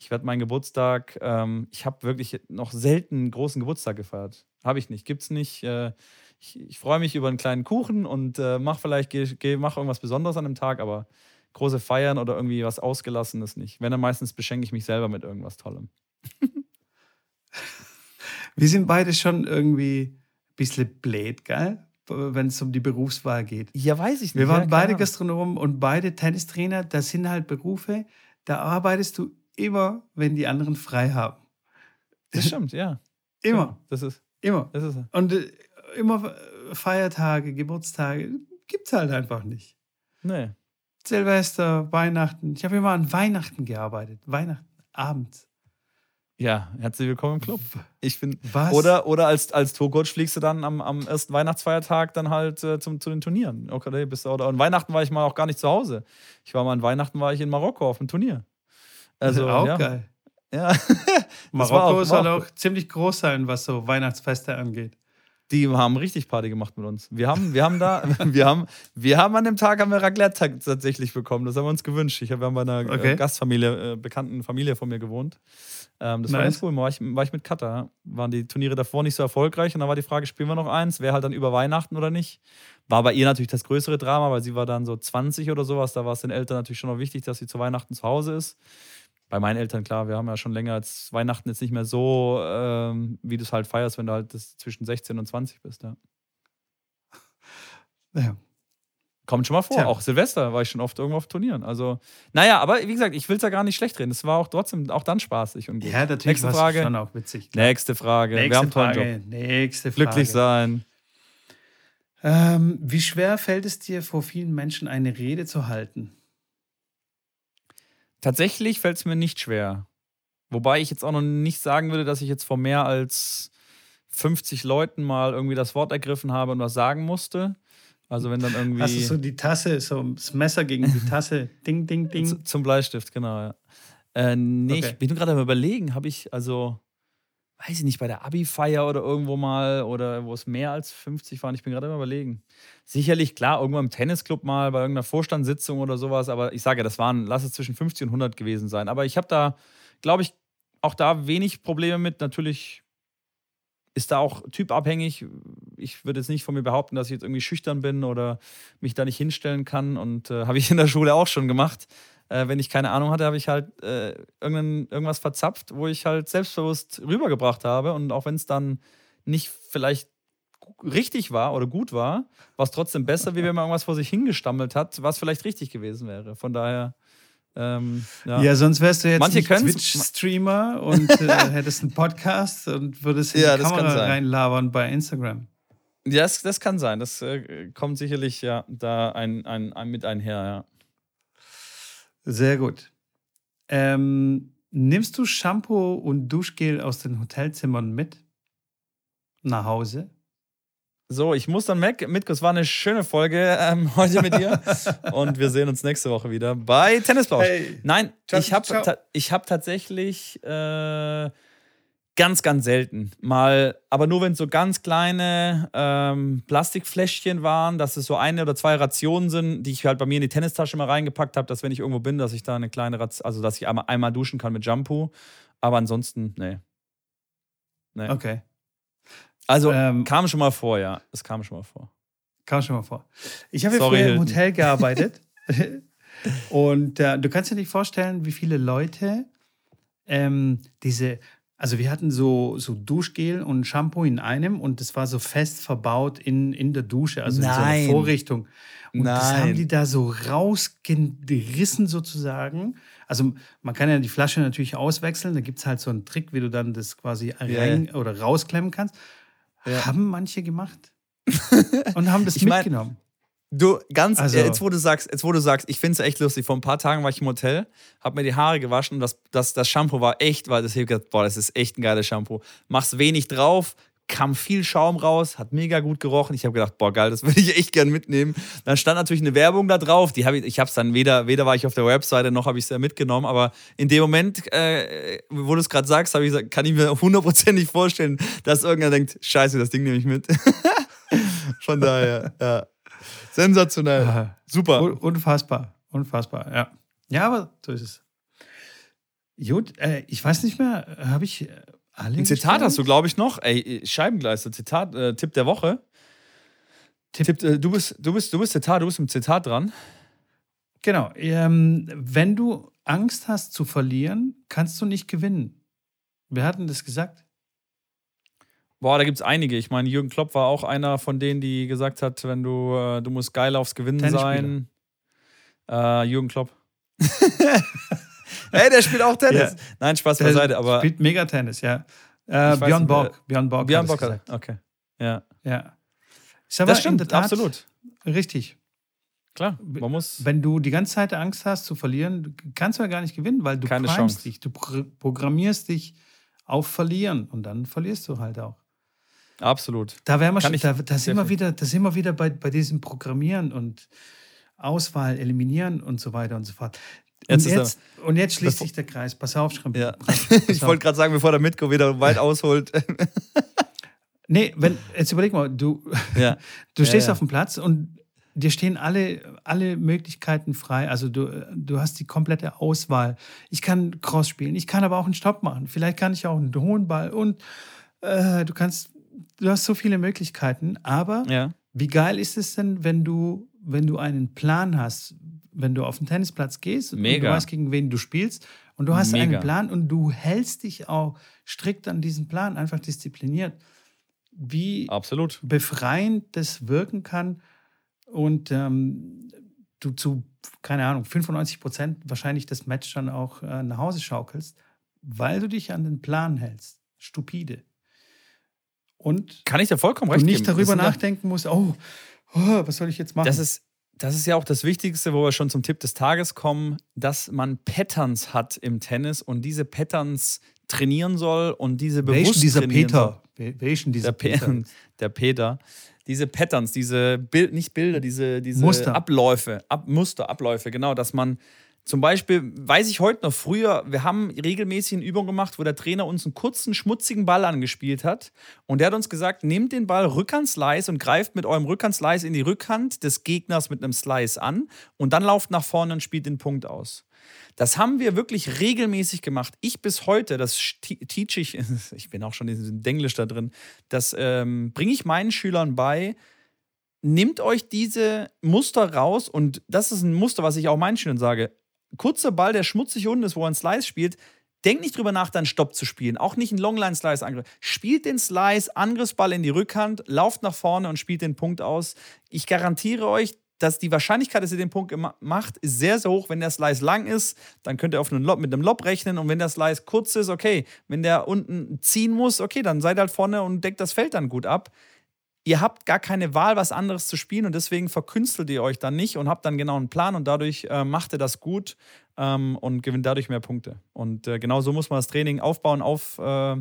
ich werde meinen Geburtstag, ähm, ich habe wirklich noch selten einen großen Geburtstag gefeiert. Habe ich nicht, gibt es nicht. Äh, ich, ich freue mich über einen kleinen Kuchen und äh, mache vielleicht geh, geh, mach irgendwas Besonderes an dem Tag, aber große Feiern oder irgendwie was Ausgelassenes nicht. Wenn dann meistens beschenke ich mich selber mit irgendwas Tollem. *laughs* Wir sind beide schon irgendwie ein bisschen blöd, gell? wenn es um die Berufswahl geht. Ja, weiß ich nicht. Wir waren ja, beide Gastronomen und beide Tennistrainer. Das sind halt Berufe, da arbeitest du immer, wenn die anderen frei haben. Das stimmt, ja. Immer. Das ist. Immer. Das ist Und äh, immer Feiertage, Geburtstage gibt es halt einfach nicht. Nee. Silvester, Weihnachten. Ich habe immer an Weihnachten gearbeitet. Weihnachten, abends. Ja, herzlich willkommen im Club. Ich bin. Was? Oder, oder als, als Tourcoach fliegst du dann am, am ersten Weihnachtsfeiertag dann halt äh, zum, zu den Turnieren. Okay, bist du, oder an Weihnachten war ich mal auch gar nicht zu Hause. Ich war mal an Weihnachten war ich in Marokko auf dem Turnier. Also, auch ja. geil. Ja. *laughs* Marokko soll auch ziemlich groß sein, was so Weihnachtsfeste angeht. Die haben richtig Party gemacht mit uns. Wir haben, wir haben da, *laughs* wir haben, wir haben an dem Tag haben wir Raclette tatsächlich bekommen. Das haben wir uns gewünscht. Ich, wir haben bei einer äh, okay. Gastfamilie, äh, bekannten Familie von mir gewohnt. Ähm, das nice. war ganz cool. War ich, war ich mit Katha. Waren die Turniere davor nicht so erfolgreich und dann war die Frage, spielen wir noch eins? Wäre halt dann über Weihnachten oder nicht? War bei ihr natürlich das größere Drama, weil sie war dann so 20 oder sowas. Da war es den Eltern natürlich schon noch wichtig, dass sie zu Weihnachten zu Hause ist bei meinen Eltern, klar, wir haben ja schon länger als Weihnachten jetzt nicht mehr so, ähm, wie du es halt feierst, wenn du halt zwischen 16 und 20 bist, ja. Ja. Kommt schon mal vor. Tja. Auch Silvester war ich schon oft irgendwo auf Turnieren. Also, naja, aber wie gesagt, ich will es ja gar nicht schlecht reden. Es war auch trotzdem auch dann spaßig und gut. Ja, natürlich Nächste Frage. schon auch witzig. Klar. Nächste Frage. Nächste wir haben einen tollen Job. Nächste Frage. Glücklich sein. Ähm, wie schwer fällt es dir, vor vielen Menschen eine Rede zu halten? Tatsächlich fällt es mir nicht schwer. Wobei ich jetzt auch noch nicht sagen würde, dass ich jetzt vor mehr als 50 Leuten mal irgendwie das Wort ergriffen habe und was sagen musste. Also wenn dann irgendwie. Hast du so die Tasse, so das Messer gegen die *laughs* Tasse, ding, ding, ding. zum Bleistift, genau, ja. Äh, nee, okay. ich bin gerade am überlegen, habe ich, also weiß ich nicht, bei der Abi-Feier oder irgendwo mal oder wo es mehr als 50 waren. Ich bin gerade immer überlegen. Sicherlich, klar, irgendwo im Tennisclub mal, bei irgendeiner Vorstandssitzung oder sowas, aber ich sage das waren, lass es zwischen 50 und 100 gewesen sein. Aber ich habe da, glaube ich, auch da wenig Probleme mit. Natürlich ist da auch typabhängig. Ich würde jetzt nicht von mir behaupten, dass ich jetzt irgendwie schüchtern bin oder mich da nicht hinstellen kann und äh, habe ich in der Schule auch schon gemacht äh, wenn ich keine Ahnung hatte, habe ich halt äh, irgendwas verzapft, wo ich halt selbstbewusst rübergebracht habe. Und auch wenn es dann nicht vielleicht richtig war oder gut war, war es trotzdem besser, wie wenn man irgendwas vor sich hingestammelt hat, was vielleicht richtig gewesen wäre. Von daher. Ähm, ja. ja. sonst wärst du jetzt Twitch-Streamer und äh, *laughs* hättest einen Podcast und würdest in ja, die Kamera reinlabern bei Instagram. Ja, das, das kann sein. Das äh, kommt sicherlich ja da ein, ein, ein mit einher, ja. Sehr gut. Ähm, nimmst du Shampoo und Duschgel aus den Hotelzimmern mit nach Hause? So, ich muss dann weg. Mitko, es war eine schöne Folge ähm, *laughs* heute mit dir. und wir sehen uns nächste Woche wieder bei Tennisplausch. Hey, Nein, ciao, ich habe ta hab tatsächlich äh, Ganz, ganz selten. Mal, aber nur wenn es so ganz kleine ähm, Plastikfläschchen waren, dass es so eine oder zwei Rationen sind, die ich halt bei mir in die Tennistasche mal reingepackt habe, dass wenn ich irgendwo bin, dass ich da eine kleine Ration, also dass ich einmal, einmal duschen kann mit Shampoo. Aber ansonsten, nee. nee. Okay. Also ähm, kam schon mal vor, ja. Es kam schon mal vor. Kam schon mal vor. Ich habe ja früher Hilton. im Hotel gearbeitet. *laughs* und äh, du kannst dir nicht vorstellen, wie viele Leute ähm, diese also wir hatten so, so Duschgel und Shampoo in einem und das war so fest verbaut in, in der Dusche, also Nein. in so einer Vorrichtung. Und Nein. das haben die da so rausgerissen sozusagen. Also man kann ja die Flasche natürlich auswechseln, da gibt es halt so einen Trick, wie du dann das quasi rein oder rausklemmen kannst. Ja. Haben manche gemacht *laughs* und haben das ich mitgenommen. Du, ganz, also, jetzt, wo du sagst, jetzt, wo du sagst, ich finde es echt lustig. Vor ein paar Tagen war ich im Hotel, habe mir die Haare gewaschen und das, das, das Shampoo war echt, weil das, ich gedacht, boah, das ist echt ein geiles Shampoo. Machst wenig drauf, kam viel Schaum raus, hat mega gut gerochen. Ich habe gedacht, boah, geil, das *laughs* würde ich echt gern mitnehmen. Dann stand natürlich eine Werbung da drauf. Die hab ich ich habe es dann weder, weder war ich auf der Webseite noch habe ich es mitgenommen. Aber in dem Moment, äh, wo du es gerade sagst, ich gesagt, kann ich mir *laughs* hundertprozentig vorstellen, dass irgendwer denkt, scheiße, das Ding nehme ich mit. *laughs* Von daher, ja. Sensationell. Super. Unfassbar. Unfassbar, ja. Ja, aber so ist es. Gut, äh, ich weiß nicht mehr, habe ich äh, alle Ein Zitat gestellt? hast du, glaube ich, noch. Ey, Scheibengleister, Zitat, äh, Tipp der Woche. Tipp, Tipp äh, du, bist, du, bist, du bist Zitat, du bist im Zitat dran. Genau. Ähm, wenn du Angst hast zu verlieren, kannst du nicht gewinnen. Wer hat denn das gesagt? Boah, da gibt es einige. Ich meine, Jürgen Klopp war auch einer von denen, die gesagt hat, wenn du, äh, du musst geil aufs Gewinnen sein. Äh, Jürgen Klopp. *laughs* hey, der spielt auch Tennis. Ja. Nein, Spaß der beiseite, aber. Spielt mega Tennis, ja. Äh, Björn Borg. Björn Borg. Björn Borg hat Okay. Ja. Ja. das stimmt, Tat, absolut. Richtig. Klar, man muss. Wenn du die ganze Zeit Angst hast zu verlieren, kannst du ja gar nicht gewinnen, weil du Keine Chance. dich, du programmierst dich auf Verlieren und dann verlierst du halt auch. Absolut. Da, wären wir schon, da, da, sind wir wieder, da sind wir wieder bei, bei diesem Programmieren und Auswahl, Eliminieren und so weiter und so fort. Jetzt und, jetzt, und jetzt schließt sich der Kreis. Pass auf, Schrimp. Ja. *laughs* ich wollte gerade sagen, bevor der Mitko wieder weit ausholt. *laughs* nee, wenn, jetzt überleg mal, du, ja. *laughs* du stehst ja, auf dem Platz und dir stehen alle, alle Möglichkeiten frei. Also du, du hast die komplette Auswahl. Ich kann Cross spielen, ich kann aber auch einen Stopp machen. Vielleicht kann ich auch einen hohen Ball und äh, du kannst du hast so viele Möglichkeiten, aber ja. wie geil ist es denn, wenn du, wenn du einen Plan hast, wenn du auf den Tennisplatz gehst Mega. und du weißt, gegen wen du spielst und du hast Mega. einen Plan und du hältst dich auch strikt an diesen Plan, einfach diszipliniert, wie Absolut. befreiend das wirken kann und ähm, du zu, keine Ahnung, 95 Prozent wahrscheinlich das Match dann auch äh, nach Hause schaukelst, weil du dich an den Plan hältst. Stupide. Und kann ich da vollkommen recht du nicht darüber nachdenken musst, oh, oh, was soll ich jetzt machen? Das ist, das ist ja auch das Wichtigste, wo wir schon zum Tipp des Tages kommen, dass man Patterns hat im Tennis und diese Patterns trainieren soll und diese bewusst dieser trainieren Peter? Welchen dieser der Peter? *laughs* Der Peter. Diese Patterns, diese Bild, nicht Bilder, diese, diese Muster. Abläufe, Ab, Muster, Abläufe, genau, dass man zum Beispiel weiß ich heute noch früher, wir haben regelmäßig eine Übung gemacht, wo der Trainer uns einen kurzen, schmutzigen Ball angespielt hat. Und der hat uns gesagt, nehmt den Ball Rückhandslice und greift mit eurem Rückhandslice in die Rückhand des Gegners mit einem Slice an und dann lauft nach vorne und spielt den Punkt aus. Das haben wir wirklich regelmäßig gemacht. Ich bis heute, das teach ich, *laughs* ich bin auch schon in Denglisch da drin, das ähm, bringe ich meinen Schülern bei, Nehmt euch diese Muster raus und das ist ein Muster, was ich auch meinen Schülern sage kurzer Ball, der schmutzig unten ist, wo er einen Slice spielt, denkt nicht drüber nach, dann Stopp zu spielen. Auch nicht einen Longline-Slice-Angriff. Spielt den Slice, Angriffsball in die Rückhand, lauft nach vorne und spielt den Punkt aus. Ich garantiere euch, dass die Wahrscheinlichkeit, dass ihr den Punkt macht, ist sehr, sehr hoch. Wenn der Slice lang ist, dann könnt ihr auf einen Lob, mit einem Lob rechnen. Und wenn der Slice kurz ist, okay. Wenn der unten ziehen muss, okay, dann seid halt vorne und deckt das Feld dann gut ab ihr habt gar keine Wahl, was anderes zu spielen und deswegen verkünstelt ihr euch dann nicht und habt dann genau einen Plan und dadurch äh, macht ihr das gut ähm, und gewinnt dadurch mehr Punkte. Und äh, genau so muss man das Training aufbauen, auf, äh,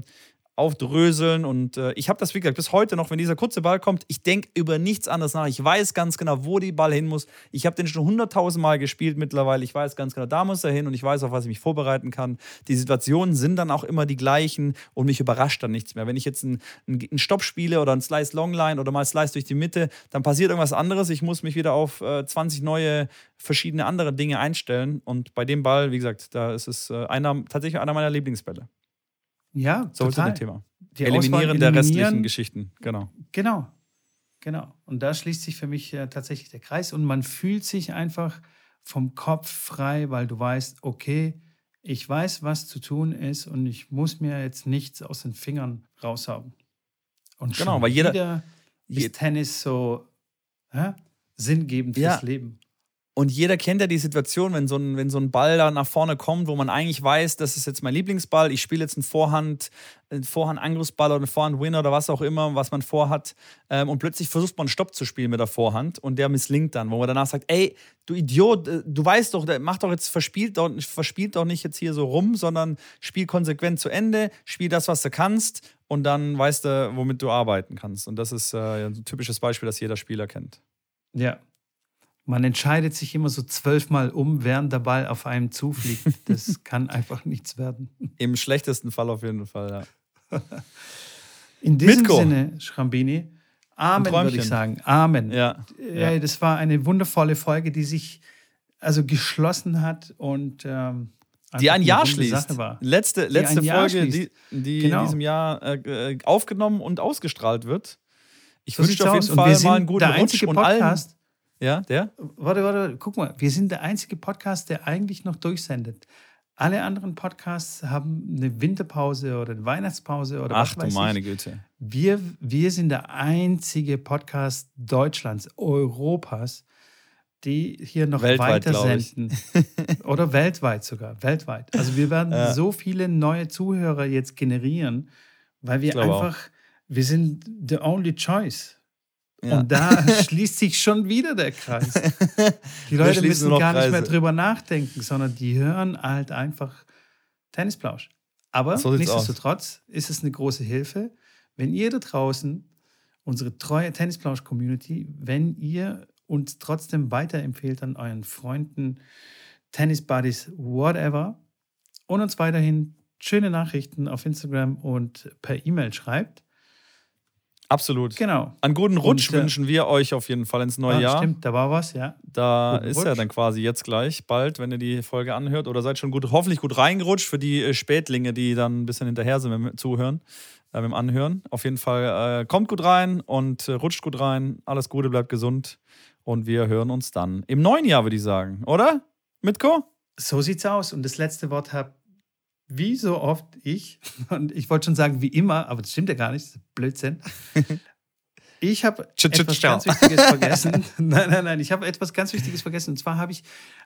aufdröseln. Und äh, ich habe das, wie gesagt, bis heute noch, wenn dieser kurze Ball kommt, ich denke über nichts anderes nach. Ich weiß ganz genau, wo die Ball hin muss. Ich habe den schon hunderttausend Mal gespielt mittlerweile. Ich weiß ganz genau, da muss er hin und ich weiß, auf was ich mich vorbereiten kann. Die Situationen sind dann auch immer die gleichen und mich überrascht dann nichts mehr. Wenn ich jetzt einen, einen Stopp spiele oder einen Slice Longline oder mal Slice durch die Mitte, dann passiert irgendwas anderes. Ich muss mich wieder auf äh, 20 neue verschiedene andere Dinge einstellen. Und bei dem Ball, wie gesagt, da ist es äh, einer, tatsächlich einer meiner Lieblingsbälle. Ja, so total. ist Thema. Die eliminieren, der restlichen Geschichten, genau. Genau, genau. Und da schließt sich für mich äh, tatsächlich der Kreis und man fühlt sich einfach vom Kopf frei, weil du weißt, okay, ich weiß, was zu tun ist und ich muss mir jetzt nichts aus den Fingern raushaben. Und genau, weil jeder ist Tennis so hä, sinngebend fürs ja. Leben. Und jeder kennt ja die Situation, wenn so ein, wenn so ein Ball da nach vorne kommt, wo man eigentlich weiß, das ist jetzt mein Lieblingsball, ich spiele jetzt einen Vorhand, einen Vorhand-Angriffsball oder einen Vorhand-Winner oder was auch immer, was man vorhat. Ähm, und plötzlich versucht man einen Stopp zu spielen mit der Vorhand und der misslingt dann, wo man danach sagt, ey, du Idiot, äh, du weißt doch, mach doch jetzt, verspielt doch, verspielt doch nicht jetzt hier so rum, sondern spiel konsequent zu Ende, spiel das, was du kannst und dann weißt du, womit du arbeiten kannst. Und das ist äh, ein typisches Beispiel, das jeder Spieler kennt. Ja, man entscheidet sich immer so zwölfmal um, während der Ball auf einem zufliegt. *laughs* Das kann einfach nichts werden. Im schlechtesten Fall auf jeden Fall, ja. In diesem Mitko. Sinne, Schrambini, Amen, würde ich sagen. Amen. Ja. ja. Das war eine wundervolle Folge, die sich also geschlossen hat und ähm, die ein Jahr schließt. Letzte, letzte die Folge, die, die genau. in diesem Jahr äh, aufgenommen und ausgestrahlt wird. Ich wünsche auf jeden Fall mal einen guten Rutsch und allen. Ja, der? Warte, warte, guck mal. Wir sind der einzige Podcast, der eigentlich noch durchsendet. Alle anderen Podcasts haben eine Winterpause oder eine Weihnachtspause oder Ach was weiß meine ich. Güte. Wir, wir sind der einzige Podcast Deutschlands, Europas, die hier noch weltweit, weiter senden. *laughs* oder weltweit sogar, weltweit. Also wir werden ja. so viele neue Zuhörer jetzt generieren, weil wir einfach, auch. wir sind the only choice. Ja. Und da *laughs* schließt sich schon wieder der Kreis. Die Leute müssen gar Kreise. nicht mehr drüber nachdenken, sondern die hören halt einfach Tennisplausch. Aber so nichtsdestotrotz aus. ist es eine große Hilfe, wenn ihr da draußen, unsere treue Tennisplausch-Community, wenn ihr uns trotzdem weiterempfehlt an euren Freunden, Tennis-Buddies, whatever, und uns weiterhin schöne Nachrichten auf Instagram und per E-Mail schreibt, Absolut. Genau. Einen guten Rutsch und, äh, wünschen wir euch auf jeden Fall ins neue ah, Jahr. Stimmt, da war was, ja. Da guten ist Rutsch. ja dann quasi jetzt gleich bald, wenn ihr die Folge anhört oder seid schon gut, hoffentlich gut reingerutscht für die äh, Spätlinge, die dann ein bisschen hinterher sind dem Zuhören, äh, dem Anhören. Auf jeden Fall äh, kommt gut rein und äh, rutscht gut rein. Alles Gute, bleibt gesund und wir hören uns dann im neuen Jahr, würde ich sagen, oder? Mitko? So sieht's aus. Und das letzte Wort habe wie so oft ich, *laughs* und ich wollte schon sagen wie immer, aber das stimmt ja gar nicht, das ist Blödsinn. *laughs* Ich habe etwas ganz Wichtiges vergessen. *laughs* nein, nein, nein, ich habe etwas ganz Wichtiges vergessen. Und zwar habe ich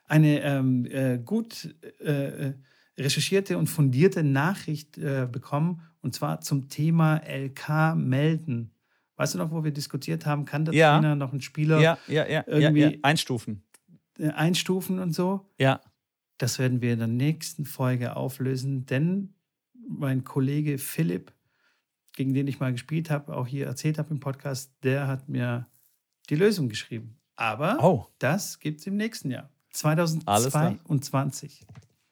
eine ähm, äh, gut äh, recherchierte und fundierte Nachricht äh, bekommen, und zwar zum Thema LK melden. Weißt du noch, wo wir diskutiert haben, kann der ja. Trainer noch einen Spieler ja, ja, ja, irgendwie ja, ja. einstufen? Äh, einstufen und so? Ja. Das werden wir in der nächsten Folge auflösen, denn mein Kollege Philipp, gegen den ich mal gespielt habe, auch hier erzählt habe im Podcast, der hat mir die Lösung geschrieben. Aber oh. das gibt es im nächsten Jahr, 2022.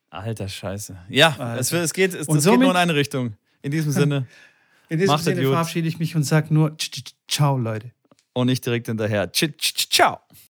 Alter Scheiße. Ja, Alter. Es, es, geht, es, es geht nur in eine Richtung. In diesem Sinne. *laughs* In diesem Sinne verabschiede ich mich und sage nur Ciao, Leute. Und nicht direkt hinterher. Ciao.